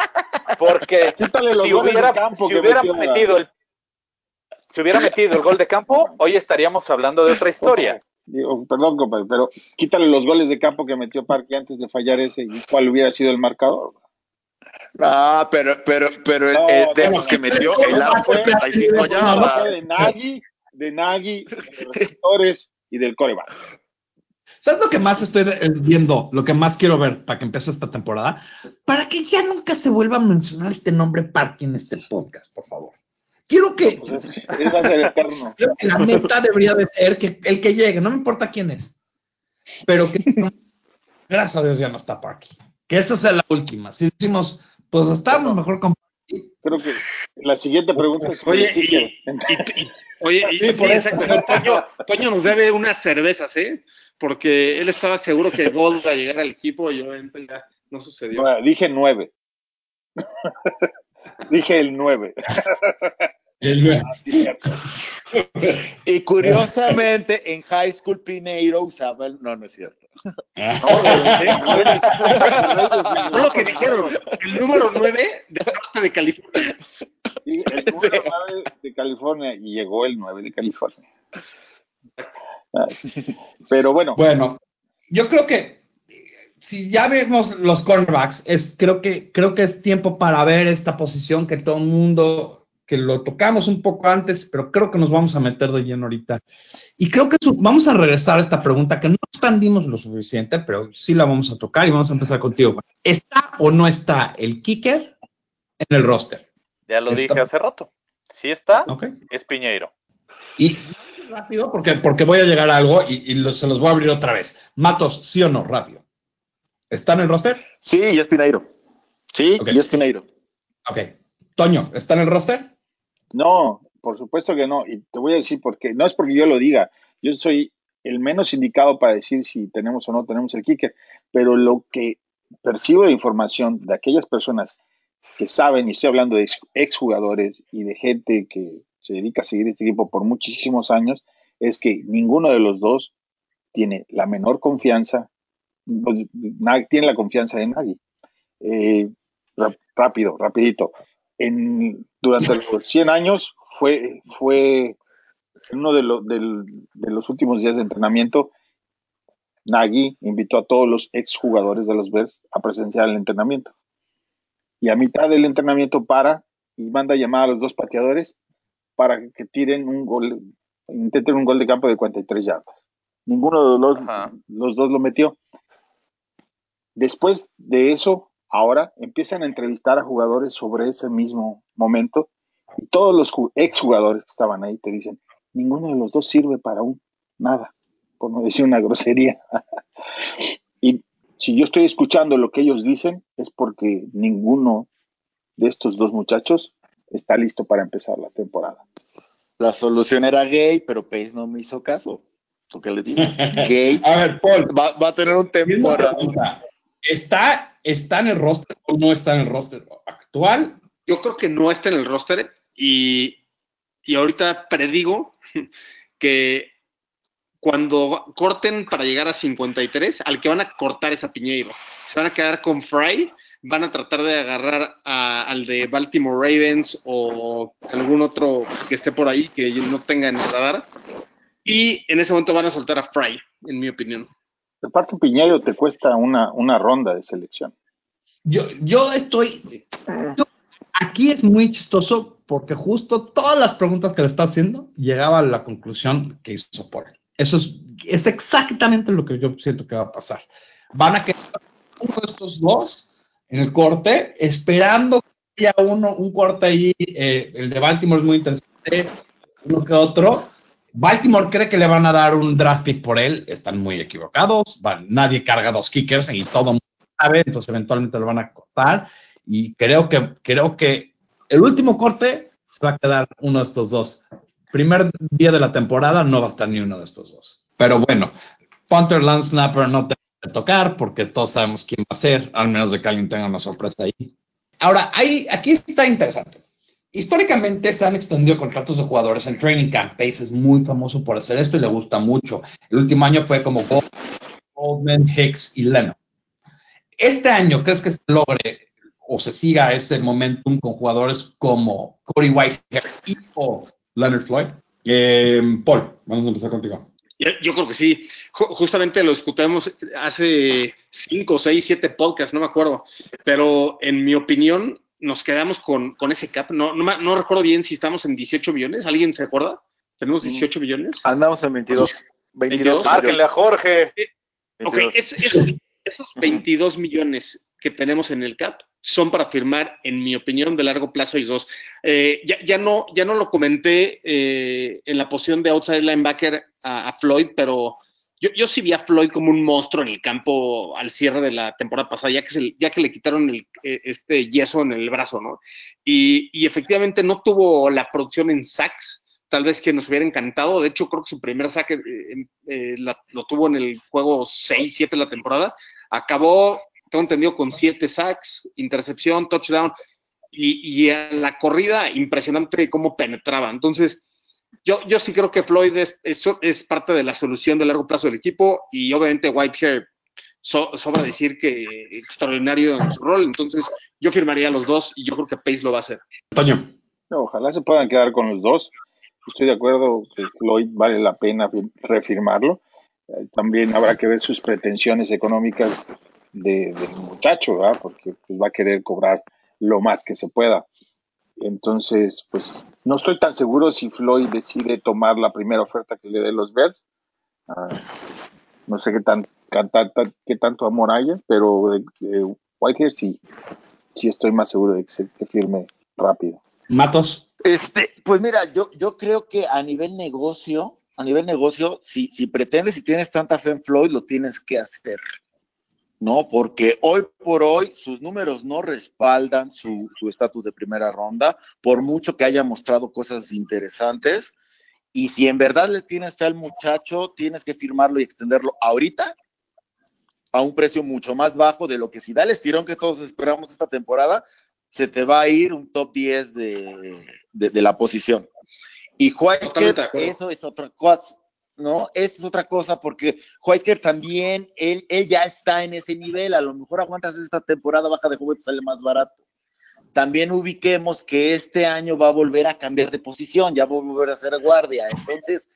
S6: porque si hubiera,
S5: campo
S6: si hubiera
S5: metió
S6: metido el si hubiera metido el gol de campo, hoy estaríamos hablando de otra historia.
S5: Digo, perdón, compadre, pero quítale los goles de campo que metió Parque antes de fallar ese y cuál hubiera sido el marcador.
S8: Ah, pero, pero, pero el,
S5: No,
S8: el de los que metió el arco
S4: fue-
S8: 75
S4: no,
S5: Fue
S8: yardas.
S5: de Nagy, de Nagy, de los receptores y del coreback.
S4: ¿Sabes lo que más estoy eh, viendo? Lo que más quiero ver para que empiece esta temporada. Para que ya nunca se vuelva a mencionar este nombre Parky en este podcast, por favor. Quiero que,
S5: Pues es- es- va a ser eterno.
S4: creo que la meta debería de ser que el que llegue, no me importa quién es, pero que gracias a Dios ya no está Parky. Que esa sea la última. Si decimos, pues estamos mejor con
S5: Creo que la siguiente pregunta es.
S7: Oye, y, y- y- oye, y-
S4: Sí,
S7: sí, exacto. Toño, Toño nos debe unas cervezas, ¿eh? Porque él estaba seguro que Gold iba a llegar al equipo y obviamente ya no sucedió.
S5: Bueno, dije nueve. dije el nueve.
S4: el,
S5: Sí, cierto.
S8: Y curiosamente, en High School Pineiro usaba el. No, no es cierto.
S7: Fue lo que dijeron. El número 9 del norte de California.
S5: Sí, el número 9 de California y llegó el 9 de California. Ah, Pero bueno,
S4: Bueno, yo creo que si ya vemos los cornerbacks, es, creo, que, creo que es tiempo para ver esta posición que todo el mundo, que lo tocamos un poco antes, pero creo que nos vamos a meter de lleno ahorita. Y creo que vamos a regresar a esta pregunta que no expandimos lo suficiente, pero sí la vamos a tocar y vamos a empezar contigo. ¿Está o no está el kicker en el roster?
S6: Ya lo
S4: Está-
S6: dije hace rato. Si está, es Piñeiro.
S4: Y rápido, porque, porque voy a llegar a algo y, y lo- se los voy a abrir otra vez. Matos, ¿sí o no? Rápido. ¿Está en el roster?
S8: Sí, y es Pineiro. Sí,
S4: Ok.
S8: y es Pineiro.
S4: Ok. Toño, ¿está en el roster?
S5: No, por supuesto que no. Y te voy a decir por qué. No es porque yo lo diga. Yo soy el menos indicado para decir si tenemos o no tenemos el kicker. Pero lo que percibo de información de aquellas personas que saben, y estoy hablando de ex- exjugadores y de gente que se dedica a seguir este equipo por muchísimos años, es que ninguno de los dos tiene la menor confianza, tiene la confianza de nadie. Eh, rápido, rapidito. En, durante los 100 años fue, fue uno de, lo- de los últimos días de entrenamiento, Nagy invitó a todos los exjugadores de los Bears a presenciar el entrenamiento. Y a mitad del entrenamiento para y manda a llamar a los dos pateadores para que tiren un gol, intenten un gol de campo de 43 yardas. Ninguno de los, los dos lo metió. Después de eso, ahora empiezan a entrevistar a jugadores sobre ese mismo momento y todos los ju- exjugadores que estaban ahí te dicen, ninguno de los dos sirve para un nada, por no decir una grosería. y si yo estoy escuchando lo que ellos dicen, es porque ninguno de estos dos muchachos está listo para empezar la temporada.
S8: La solución era gay, pero Pace no me hizo caso. ¿Lo que le digo? Gay
S4: A ver, Paul,
S8: va, va a tener un temporada.
S4: ¿Está, ¿Está en el roster o no está en el roster actual?
S7: Yo creo que no está en el roster y, y ahorita predigo que cuando corten para llegar a 53, al que van a cortar es a Piñeiro. Se van a quedar con Fry, van a tratar de agarrar al de Baltimore Ravens o algún otro que esté por ahí que no tenga en el radar. Y en ese momento van a soltar a Fry, en mi opinión.
S5: Aparte, Piñero te cuesta una, una ronda de selección.
S4: Yo, yo estoy. yo- aquí es muy chistoso porque justo todas las preguntas que le está haciendo llegaba a la conclusión que hizo Paul. Eso es, es exactamente lo que yo siento que va a pasar. Van a quedar uno de estos dos en el corte, esperando que haya uno, un corte ahí. eh, el de Baltimore es muy interesante, uno que otro. Baltimore cree que le van a dar un draft pick por él, están muy equivocados. Van- nadie carga dos kickers y todo mundo sabe, entonces eventualmente lo van a cortar. Y creo que, creo que el último corte se va a quedar uno de estos dos. Primer día de la temporada no va a estar ni uno de estos dos. Pero bueno, Punter, Lance Snapper no te va a tocar porque todos sabemos quién va a ser, al menos de que alguien tenga una sorpresa ahí. Ahora, ahí, aquí está interesante. Históricamente se han extendido contratos de jugadores en training camp. Pace es muy famoso por hacer esto y le gusta mucho. El último año fue como Gold- Goldman, Hicks y Leno. Este año, ¿crees que se logre o se siga ese momentum con jugadores como Cody Whitehair y o Leonard Floyd? Eh, Paul, vamos a empezar contigo.
S7: Yo, yo creo que sí. Ju- justamente lo discutimos hace cinco, seis, siete podcasts, no me acuerdo. Pero en mi opinión, nos quedamos con, con ese cap. No, no, me- no recuerdo bien si estamos en 18 millones. ¿Alguien se acuerda? ¿Tenemos 18 millones?
S8: Andamos en 22. 22.
S6: Márquenle a Jorge.
S7: Ok,
S8: 22.
S7: es- esos, esos 22 millones que tenemos en el CAP son para firmar, en mi opinión, de largo plazo y dos. Eh, ya, ya, no, ya no lo comenté eh, en la posición de outside linebacker a, a Floyd, pero yo, yo sí vi a Floyd como un monstruo en el campo al cierre de la temporada pasada, ya que, se- ya que le quitaron eh, este yeso en el brazo, ¿no? Y, y efectivamente no tuvo la producción en sacks, tal vez que nos hubiera encantado. De hecho, creo que su primer saque eh, eh, lo tuvo en el juego 6-7 de la temporada. Acabó, tengo entendido, con 7 sacks, intercepción, touchdown. Y, y a la corrida, impresionante cómo penetraba. Entonces, yo, yo sí creo que Floyd es, es, es parte de la solución de largo plazo del equipo. Y obviamente Whitehair so- sobra decir que extraordinario en su rol. Entonces, yo firmaría a los dos y yo creo que Pace lo va a hacer.
S4: Antonio.
S5: No, Ojalá se puedan quedar con los dos. Estoy de acuerdo que Floyd vale la pena fi- refirmarlo. Eh, También habrá que ver sus pretensiones económicas de- del muchacho, ¿verdad? porque pues, va a querer cobrar lo más que se pueda. Entonces, pues no estoy tan seguro si Floyd decide tomar la primera oferta que le dé los Bears. Ah, no sé qué, tan, qué, tan- qué tanto amor haya, pero eh, eh, Whitehair sí, sí estoy más seguro de que, se, que firme rápido.
S4: Matos.
S8: Este, pues mira, yo, yo creo que a nivel negocio, a nivel negocio, si, si pretendes y tienes tanta fe en Floyd, lo tienes que hacer. No, porque hoy por hoy sus números no respaldan su su estatus de primera ronda, por mucho que haya mostrado cosas interesantes. Y si en verdad le tienes fe al muchacho, tienes que firmarlo y extenderlo ahorita a un precio mucho más bajo de lo que si da el estirón que todos esperamos esta temporada, se te va a ir un top 10 de, de, de la posición. Y
S7: acuerdo.
S8: eso es otra cosa, ¿no? Eso es otra cosa porque Whitehead también, él, él ya está en ese nivel, a lo mejor aguantas esta temporada baja de juguetes, sale más barato. También ubiquemos que este año va a volver a cambiar de posición, ya va a volver a ser guardia. Entonces,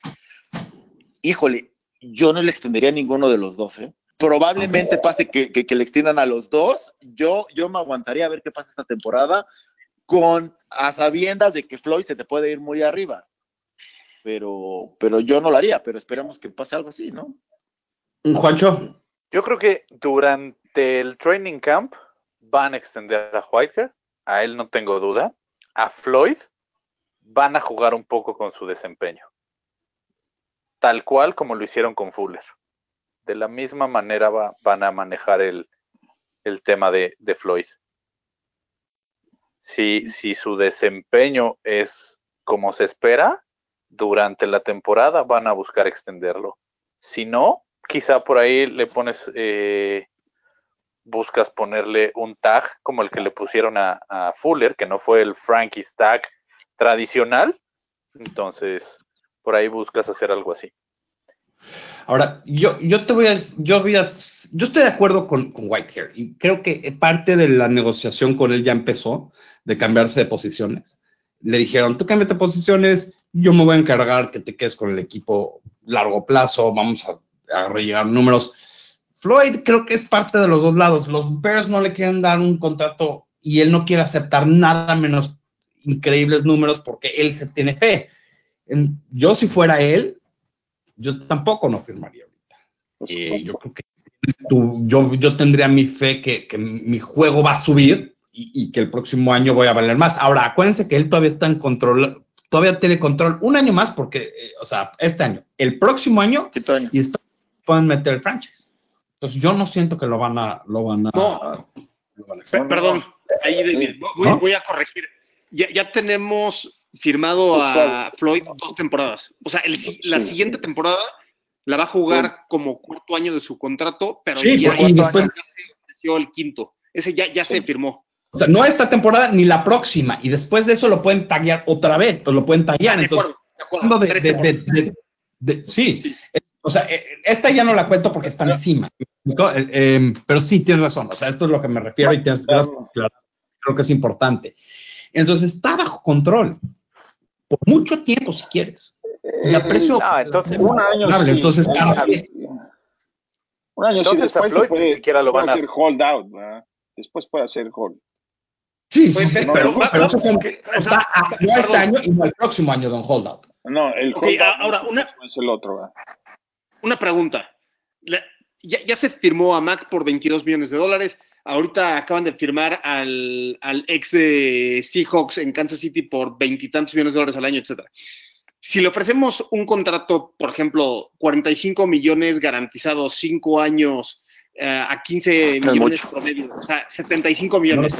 S8: híjole, yo no le extendería a ninguno de los dos, ¿eh? Probablemente pase que, que, que le extiendan a los dos. Yo, yo me aguantaría a ver qué pasa esta temporada con a sabiendas de que Floyd se te puede ir muy arriba. Pero, pero yo no lo haría, pero esperemos que pase algo así, ¿no?
S4: Juancho.
S6: Yo creo que durante el training camp van a extender a Whitehair, a él no tengo duda. A Floyd van a jugar un poco con su desempeño, tal cual como lo hicieron con Fuller. De la misma manera va- van a manejar el, el tema de, de Floyd. Si, si su desempeño es como se espera, durante la temporada van a buscar extenderlo. Si no, quizá por ahí le pones, eh, buscas ponerle un tag como el que le pusieron a, Fuller, que no fue el Frankie's tag tradicional, entonces por ahí buscas hacer algo así.
S4: Ahora, yo, yo te voy a, yo voy a, yo estoy de acuerdo con, Whitehair y creo que parte de la negociación con él ya empezó de cambiarse de posiciones. Le dijeron, tú cámbiate posiciones, yo me voy a encargar que te quedes con el equipo largo plazo, vamos a, a rellenar números. Floyd creo que es parte de los dos lados. Los Bears no le quieren dar un contrato y él no quiere aceptar nada menos increíbles números porque él se tiene fe. Yo si fuera él, yo tampoco no firmaría ahorita. Eh, yo creo que tú- yo, yo tendría mi fe que, que mi juego va a subir y, y que el próximo año voy a valer más. Ahora, acuérdense que él todavía está en control, todavía tiene control un año más porque, eh, o sea, este año, el próximo año, y esto pueden meter el franchise. Entonces yo no siento que lo van a, lo van a,
S7: No.
S4: lo van a
S7: Pe- Perdón, ahí David, voy,
S4: ¿No?
S7: voy a corregir. Ya, ya tenemos firmado a Floyd dos temporadas. O sea, el la
S5: Sí.
S7: siguiente temporada la va a jugar como cuarto año de su contrato, pero
S4: Sí,
S7: ya,
S4: y
S7: ya
S4: después-
S7: se ofreció el quinto. Ese ya, ya se firmó.
S4: O sea, no esta temporada ni la próxima. Y después de eso lo pueden taguear otra vez. Entonces lo pueden taguear.
S7: De
S4: Entonces,
S7: acuerdo, de acuerdo.
S4: de, de-
S7: temporadas.
S4: de- de- de- sí. O sea, eh, esta ya no la cuento porque está encima. Eh, eh, pero sí, tienes razón. O sea, esto es lo que me refiero y tienes razón. Claro, creo que es importante. Entonces, está bajo control. Por mucho tiempo, si quieres. Y aprecio.
S6: No, entonces-
S5: Un año sí.
S4: Entonces,
S5: Un año- Un año
S6: Entonces,
S5: después
S6: Floyd
S5: puede,
S6: ni siquiera lo
S5: puede
S6: van a-
S5: hacer hold out, ¿verdad? Después puede hacer hold.
S4: Sí, sí,
S7: Puede
S4: sí,
S7: ser,
S4: pero,
S7: pero va-
S4: pero
S7: va-
S4: eso fue-
S7: que- o sea,
S4: está a- no este año y no el próximo año, Don Holdout.
S5: No, el
S7: Ok,
S5: hold out
S7: ahora,
S5: no
S7: una-
S5: es el otro, ¿verdad?
S7: Una pregunta. La- ya, ya se firmó a Mac por 22 millones de dólares. Ahorita acaban de firmar al, al ex de Seahawks en Kansas City por veintitantos millones de dólares al año, etcétera. Si le ofrecemos un contrato, por ejemplo, 45 millones garantizados, 5 años, eh, a 15
S8: Es
S7: millones
S8: mucho.
S7: promedio, o sea, 75 millones.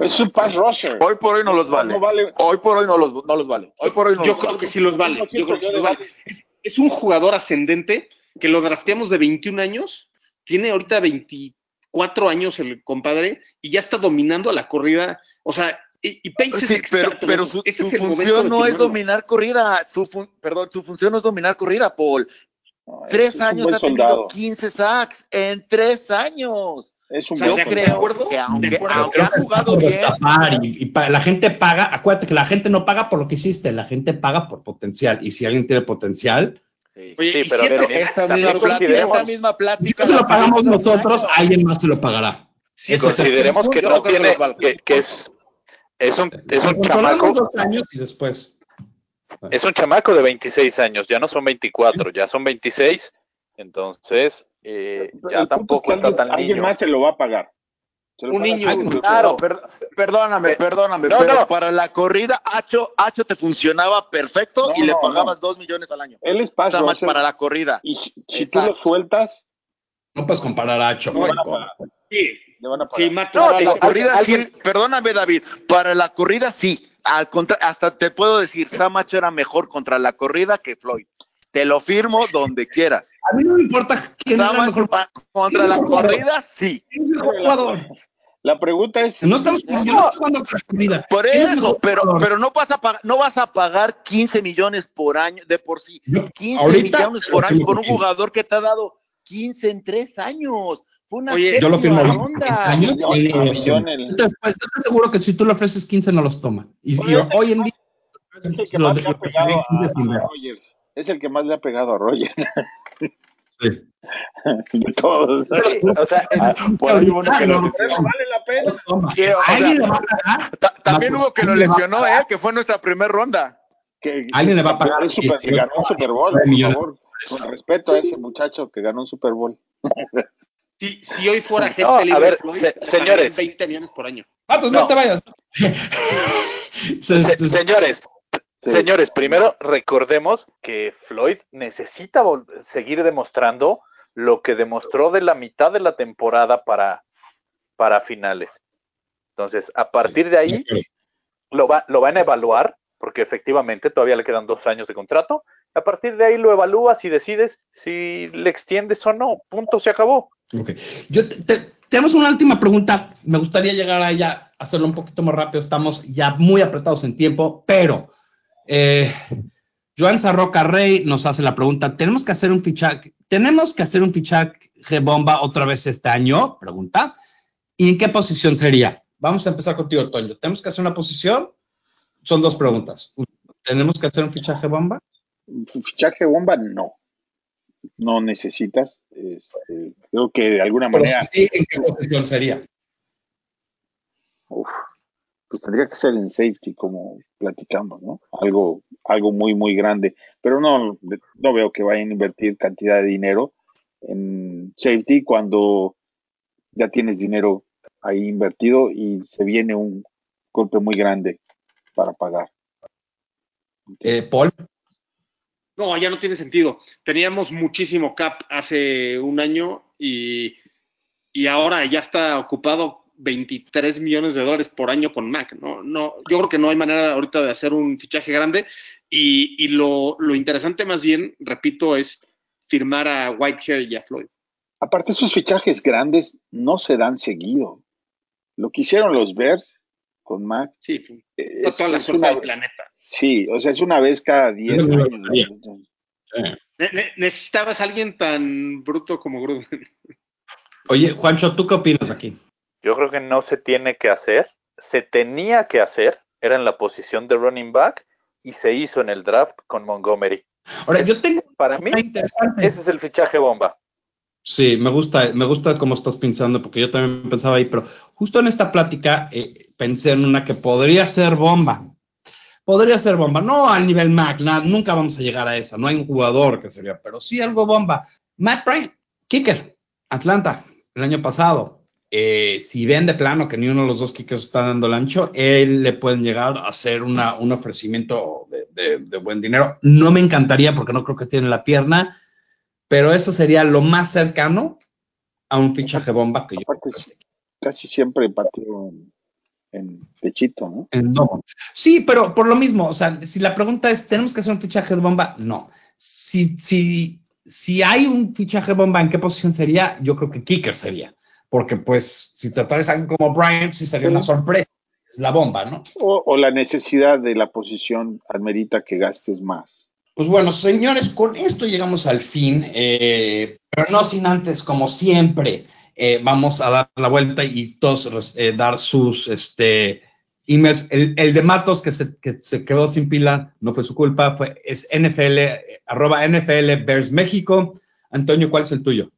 S5: Es un pass rusher.
S8: Hoy por hoy no los vale.
S5: No vale.
S8: Hoy por hoy no los, no los vale. Hoy por hoy no
S7: Yo
S8: los
S7: creo
S8: vale.
S7: que sí los vale. Yo creo que sí los vale. Es, es un jugador ascendente que lo drafteamos de 21 años, tiene ahorita 24 años el compadre y ya está dominando a la corrida. O sea, y, y Pace es
S8: Sí, pero, pero su,
S7: Ese
S8: su función no es dominar corrida. Su fun- perdón, su función no es dominar corrida, Paul.
S5: No,
S8: Tres años ha tenido
S5: soldado.
S8: 15 sacks en tres años.
S5: Es un
S7: O sea,
S8: Yo
S5: buen
S7: de
S8: creo
S7: acuerdo,
S8: que aunque,
S7: acuerdo.
S8: aunque ha jugado bien,
S4: y, y pa- la gente paga, acuérdate que la gente no paga por lo que hiciste, la gente paga por potencial. Y si alguien tiene potencial,
S8: Sí.
S7: Oye,
S6: Sí, pero
S7: sacks,
S8: esta, misma plática,
S6: consideremos-
S8: esta misma
S4: si
S8: plática.
S4: no se lo
S8: la
S4: pagamos nosotros,
S8: año.
S4: alguien más se lo pagará. Eso es-
S6: consideremos que
S8: Yo
S6: no tiene, que, que es, es un, es un chamaco,
S4: dos años y después.
S6: Es un chamaco de 26 años, ya no son 24, ya son 26, entonces eh, ya tampoco
S5: es que
S6: está
S5: alguien,
S6: tan
S5: alguien
S6: niño.
S5: más se lo va a pagar.
S7: Un niño.
S4: Ay,
S6: Claro,
S8: Per- perdóname,
S6: Eh,
S8: perdóname,
S6: no,
S8: pero
S6: no.
S8: para la corrida, Hacho, Hacho te funcionaba perfecto
S5: No,
S8: y le pagabas
S5: no.
S8: dos millones al año.
S5: Él es
S8: Nada más para la corrida.
S5: Y si, si tú lo sueltas,
S4: No puedes comparar a Acho.
S5: No,
S4: con-
S5: no,
S4: con-
S7: Sí,
S5: le van a pagar.
S7: sí, Mato.
S8: Para la corrida
S6: alguien-
S8: sí, perdóname David, para la corrida sí. Al contra, hasta te puedo decir, Sam Hacho era mejor contra la corrida que Floyd. Te lo firmo donde quieras.
S4: A mí no me importa quién es
S8: Sam
S4: el
S8: Hacho
S4: mejor
S8: contra la corrida sí.
S4: ¿Quién es el mejor jugador.
S5: La pregunta es.
S4: No estamos no jugando otra comida.
S8: Por
S4: ¿Quién es el
S8: eso, pero, pero no vas a pagar, no vas a pagar 15 millones por año de por sí.
S4: Yo-
S8: 15
S4: ahorita,
S8: millones por año por un
S4: por 15.
S8: jugador que te ha dado 15 en tres años. Fue una
S7: Oye,
S4: Yo lo firmo
S8: ronda.
S4: 15 años, no toma.
S5: el-
S4: Yo te, pues, yo te aseguro que si tú le ofreces 15 no los toma. Y, y hoy en día
S5: Es el que más le ha pegado a,
S4: 15 sin
S5: a
S4: ver.
S5: Rogers. Es el que más le ha pegado a Rogers.
S4: Sí.
S5: de todos.
S6: Sí, o sea,
S8: Ah, por ahí uno que lo
S4: No,
S8: lesionó.
S5: ¿Vale la pena?
S8: o sea. Ta- También
S4: Marcos,
S8: hubo que lo lesionó. ¿eh? Que fue nuestra primera ronda.
S5: Que,
S4: Alguien le va a pagar
S5: es super- ganó un Super Bowl, por favor. Con respeto a ese muchacho que ganó un Super Bowl.
S7: Si, si hoy fuera gente
S6: No, a ver,
S7: Floyd,
S6: se- señores.
S7: 20 millones por año.
S4: Patos, no,
S6: No.
S4: te vayas. Se-
S6: se-
S4: se-
S6: señores,
S5: Sí.
S6: señores, primero recordemos que Floyd necesita seguir demostrando lo que demostró de la mitad de la temporada para, para finales. Entonces, a partir de ahí, lo, va- lo van a evaluar, porque efectivamente todavía le quedan dos años de contrato. A partir de ahí lo evalúas y decides si le extiendes o no. Punto, se acabó.
S4: Ok. Tenemos una última pregunta. Me gustaría llegar a ella, hacerlo un poquito más rápido. Estamos ya muy apretados en tiempo, pero Eh, Joan Sarroca Rey nos hace la pregunta: ¿tenemos que hacer un fichaje? ¿Tenemos que hacer un fichaje bomba otra vez este año? Pregunta. ¿Y en qué posición sería? Vamos a empezar contigo, Toño. ¿Tenemos que hacer una posición? Son dos preguntas. ¿Tenemos que hacer un fichaje bomba?
S5: Fichaje bomba, no. No necesitas. Este, creo que de alguna
S4: Pero
S5: manera.
S4: sí, ¿en qué posición sería?
S5: Uf, pues tendría que ser en safety, como platicamos, ¿no? Algo, algo muy, muy grande. Pero no, no veo que vayan a invertir cantidad de dinero en safety cuando ya tienes dinero ahí invertido y se viene un golpe muy grande para pagar.
S4: Eh, Paul.
S7: No, ya no tiene sentido. Teníamos muchísimo cap hace un año y, y ahora ya está ocupado 23 millones de dólares por año con Mac. No, no, yo creo que no hay manera ahorita de hacer un fichaje grande. Y, y lo, lo, interesante más bien, repito, es firmar a Whitehair y a Floyd.
S5: Aparte, esos fichajes grandes no se dan seguido. Lo que hicieron los Bears con Mac.
S7: Sí, es, toda la suerte una, del planeta.
S5: Sí, o sea, es una vez cada 10 años.
S7: Ne necesitabas a alguien tan bruto como Gruden.
S4: Oye, Juancho, ¿tú qué opinas aquí?
S6: Yo creo que no se tiene que hacer, se tenía que hacer, era en la posición de running back y se hizo en el draft con Montgomery.
S4: Ahora, yo tengo
S6: para mí ese es el fichaje bomba.
S4: Sí, me gusta, me gusta cómo estás pensando, porque yo también pensaba ahí, pero justo en esta plática eh, pensé en una que podría ser bomba. Podría ser bomba, no al nivel Mac, nada, nunca vamos a llegar a esa, no hay un jugador que sería, pero sí algo bomba. Matt Bryant, kicker, Atlanta, el año pasado. Eh, si ven de plano que ni uno de los dos kickers está dando el ancho, él le pueden llegar a hacer una, un ofrecimiento de, de, de buen dinero. No me encantaría porque no creo que tiene la pierna, pero eso sería lo más cercano a un fichaje bomba que yo.
S5: Aparte, casi siempre pateó en, pechito, ¿no?
S4: En no. Sí, pero por lo mismo, o sea, si la pregunta es, ¿tenemos que hacer un fichaje de bomba? No. Si, si, si hay un fichaje bomba, ¿en qué posición sería? Yo creo que kicker sería. Porque, pues, si te traes algo como Brian, sí sería una sorpresa. Es la bomba, ¿no?
S5: O, o la necesidad de la posición admerita que gastes más.
S4: Pues bueno, señores, con esto llegamos al fin, eh, pero no sin antes, como siempre, eh, vamos a dar la vuelta y todos eh, dar sus este, emails. El, el, de Matos que se, que se quedó sin pila, no fue su culpa, fue, es NFL, arroba NFL Bears México. Antonio, ¿cuál es el tuyo?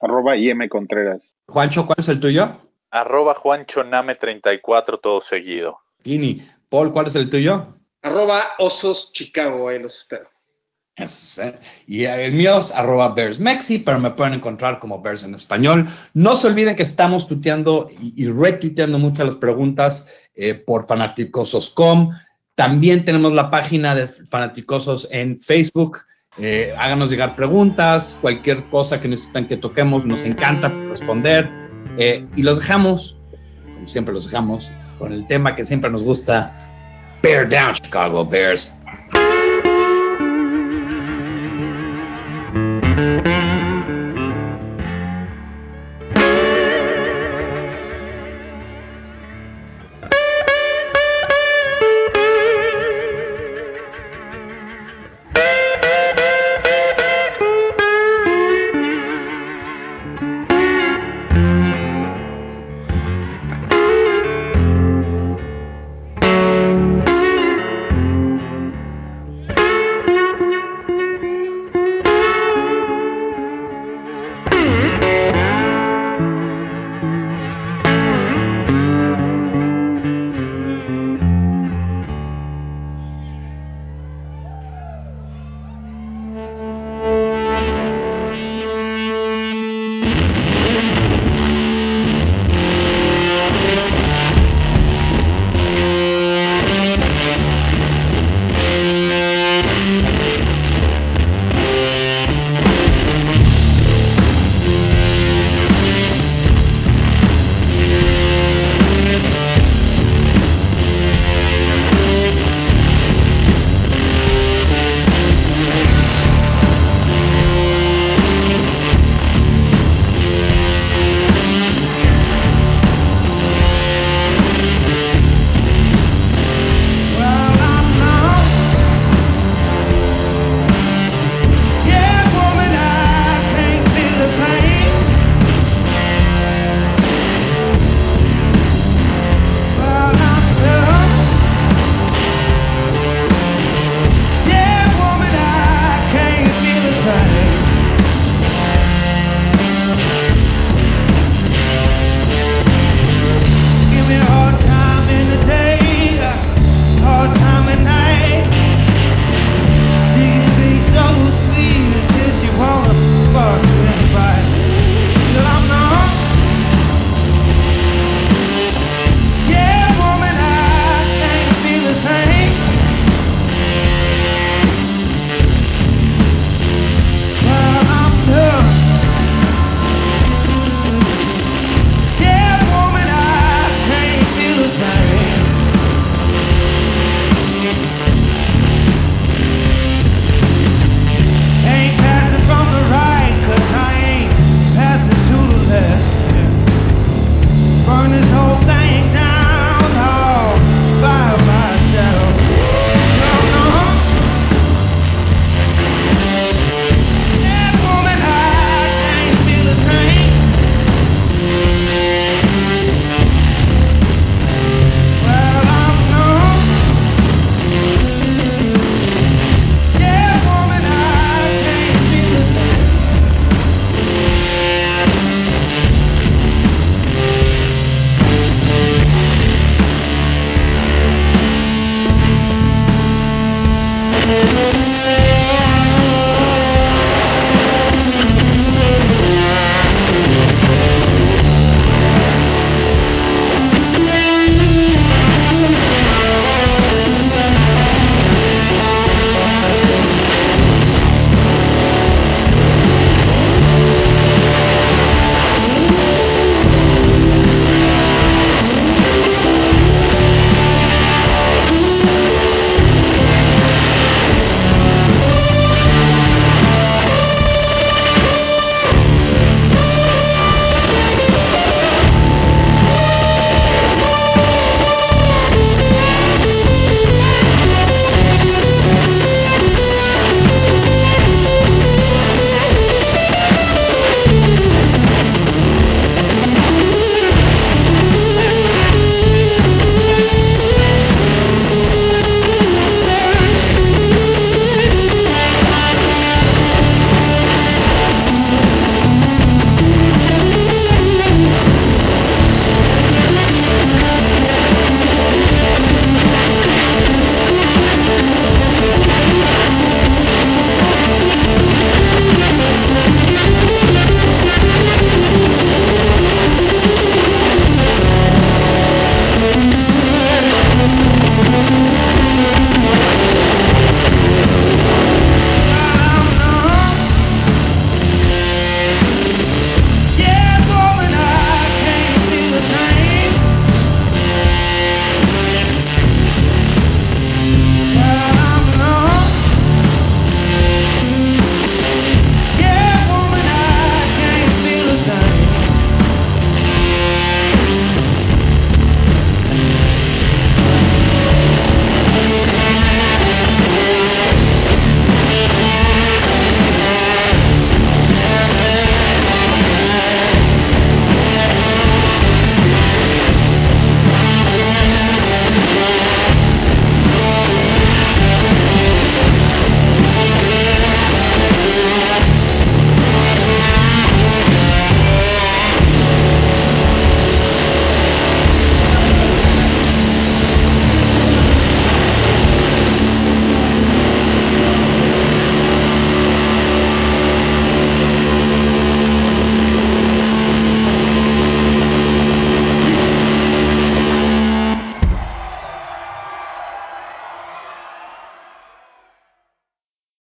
S5: Arroba IM Contreras.
S4: Juancho, ¿cuál es el tuyo?
S6: Arroba Juancho Name 34, todo seguido.
S4: Tini, Paul, ¿cuál es el tuyo?
S7: Arroba Osos Chicago, ahí los espero.
S4: Eh, y el mío es arroba Bears Mexi, pero me pueden encontrar como Bears en español. No se olviden que estamos tuiteando y, y retuiteando muchas las preguntas eh, por fanaticosos.com. También tenemos la página de Fanaticosos en Facebook. Eh, háganos llegar preguntas, cualquier cosa que necesitan que toquemos, nos encanta responder. Eh, y los dejamos, como siempre los dejamos, con el tema que siempre nos gusta, Bear Down Chicago Bears.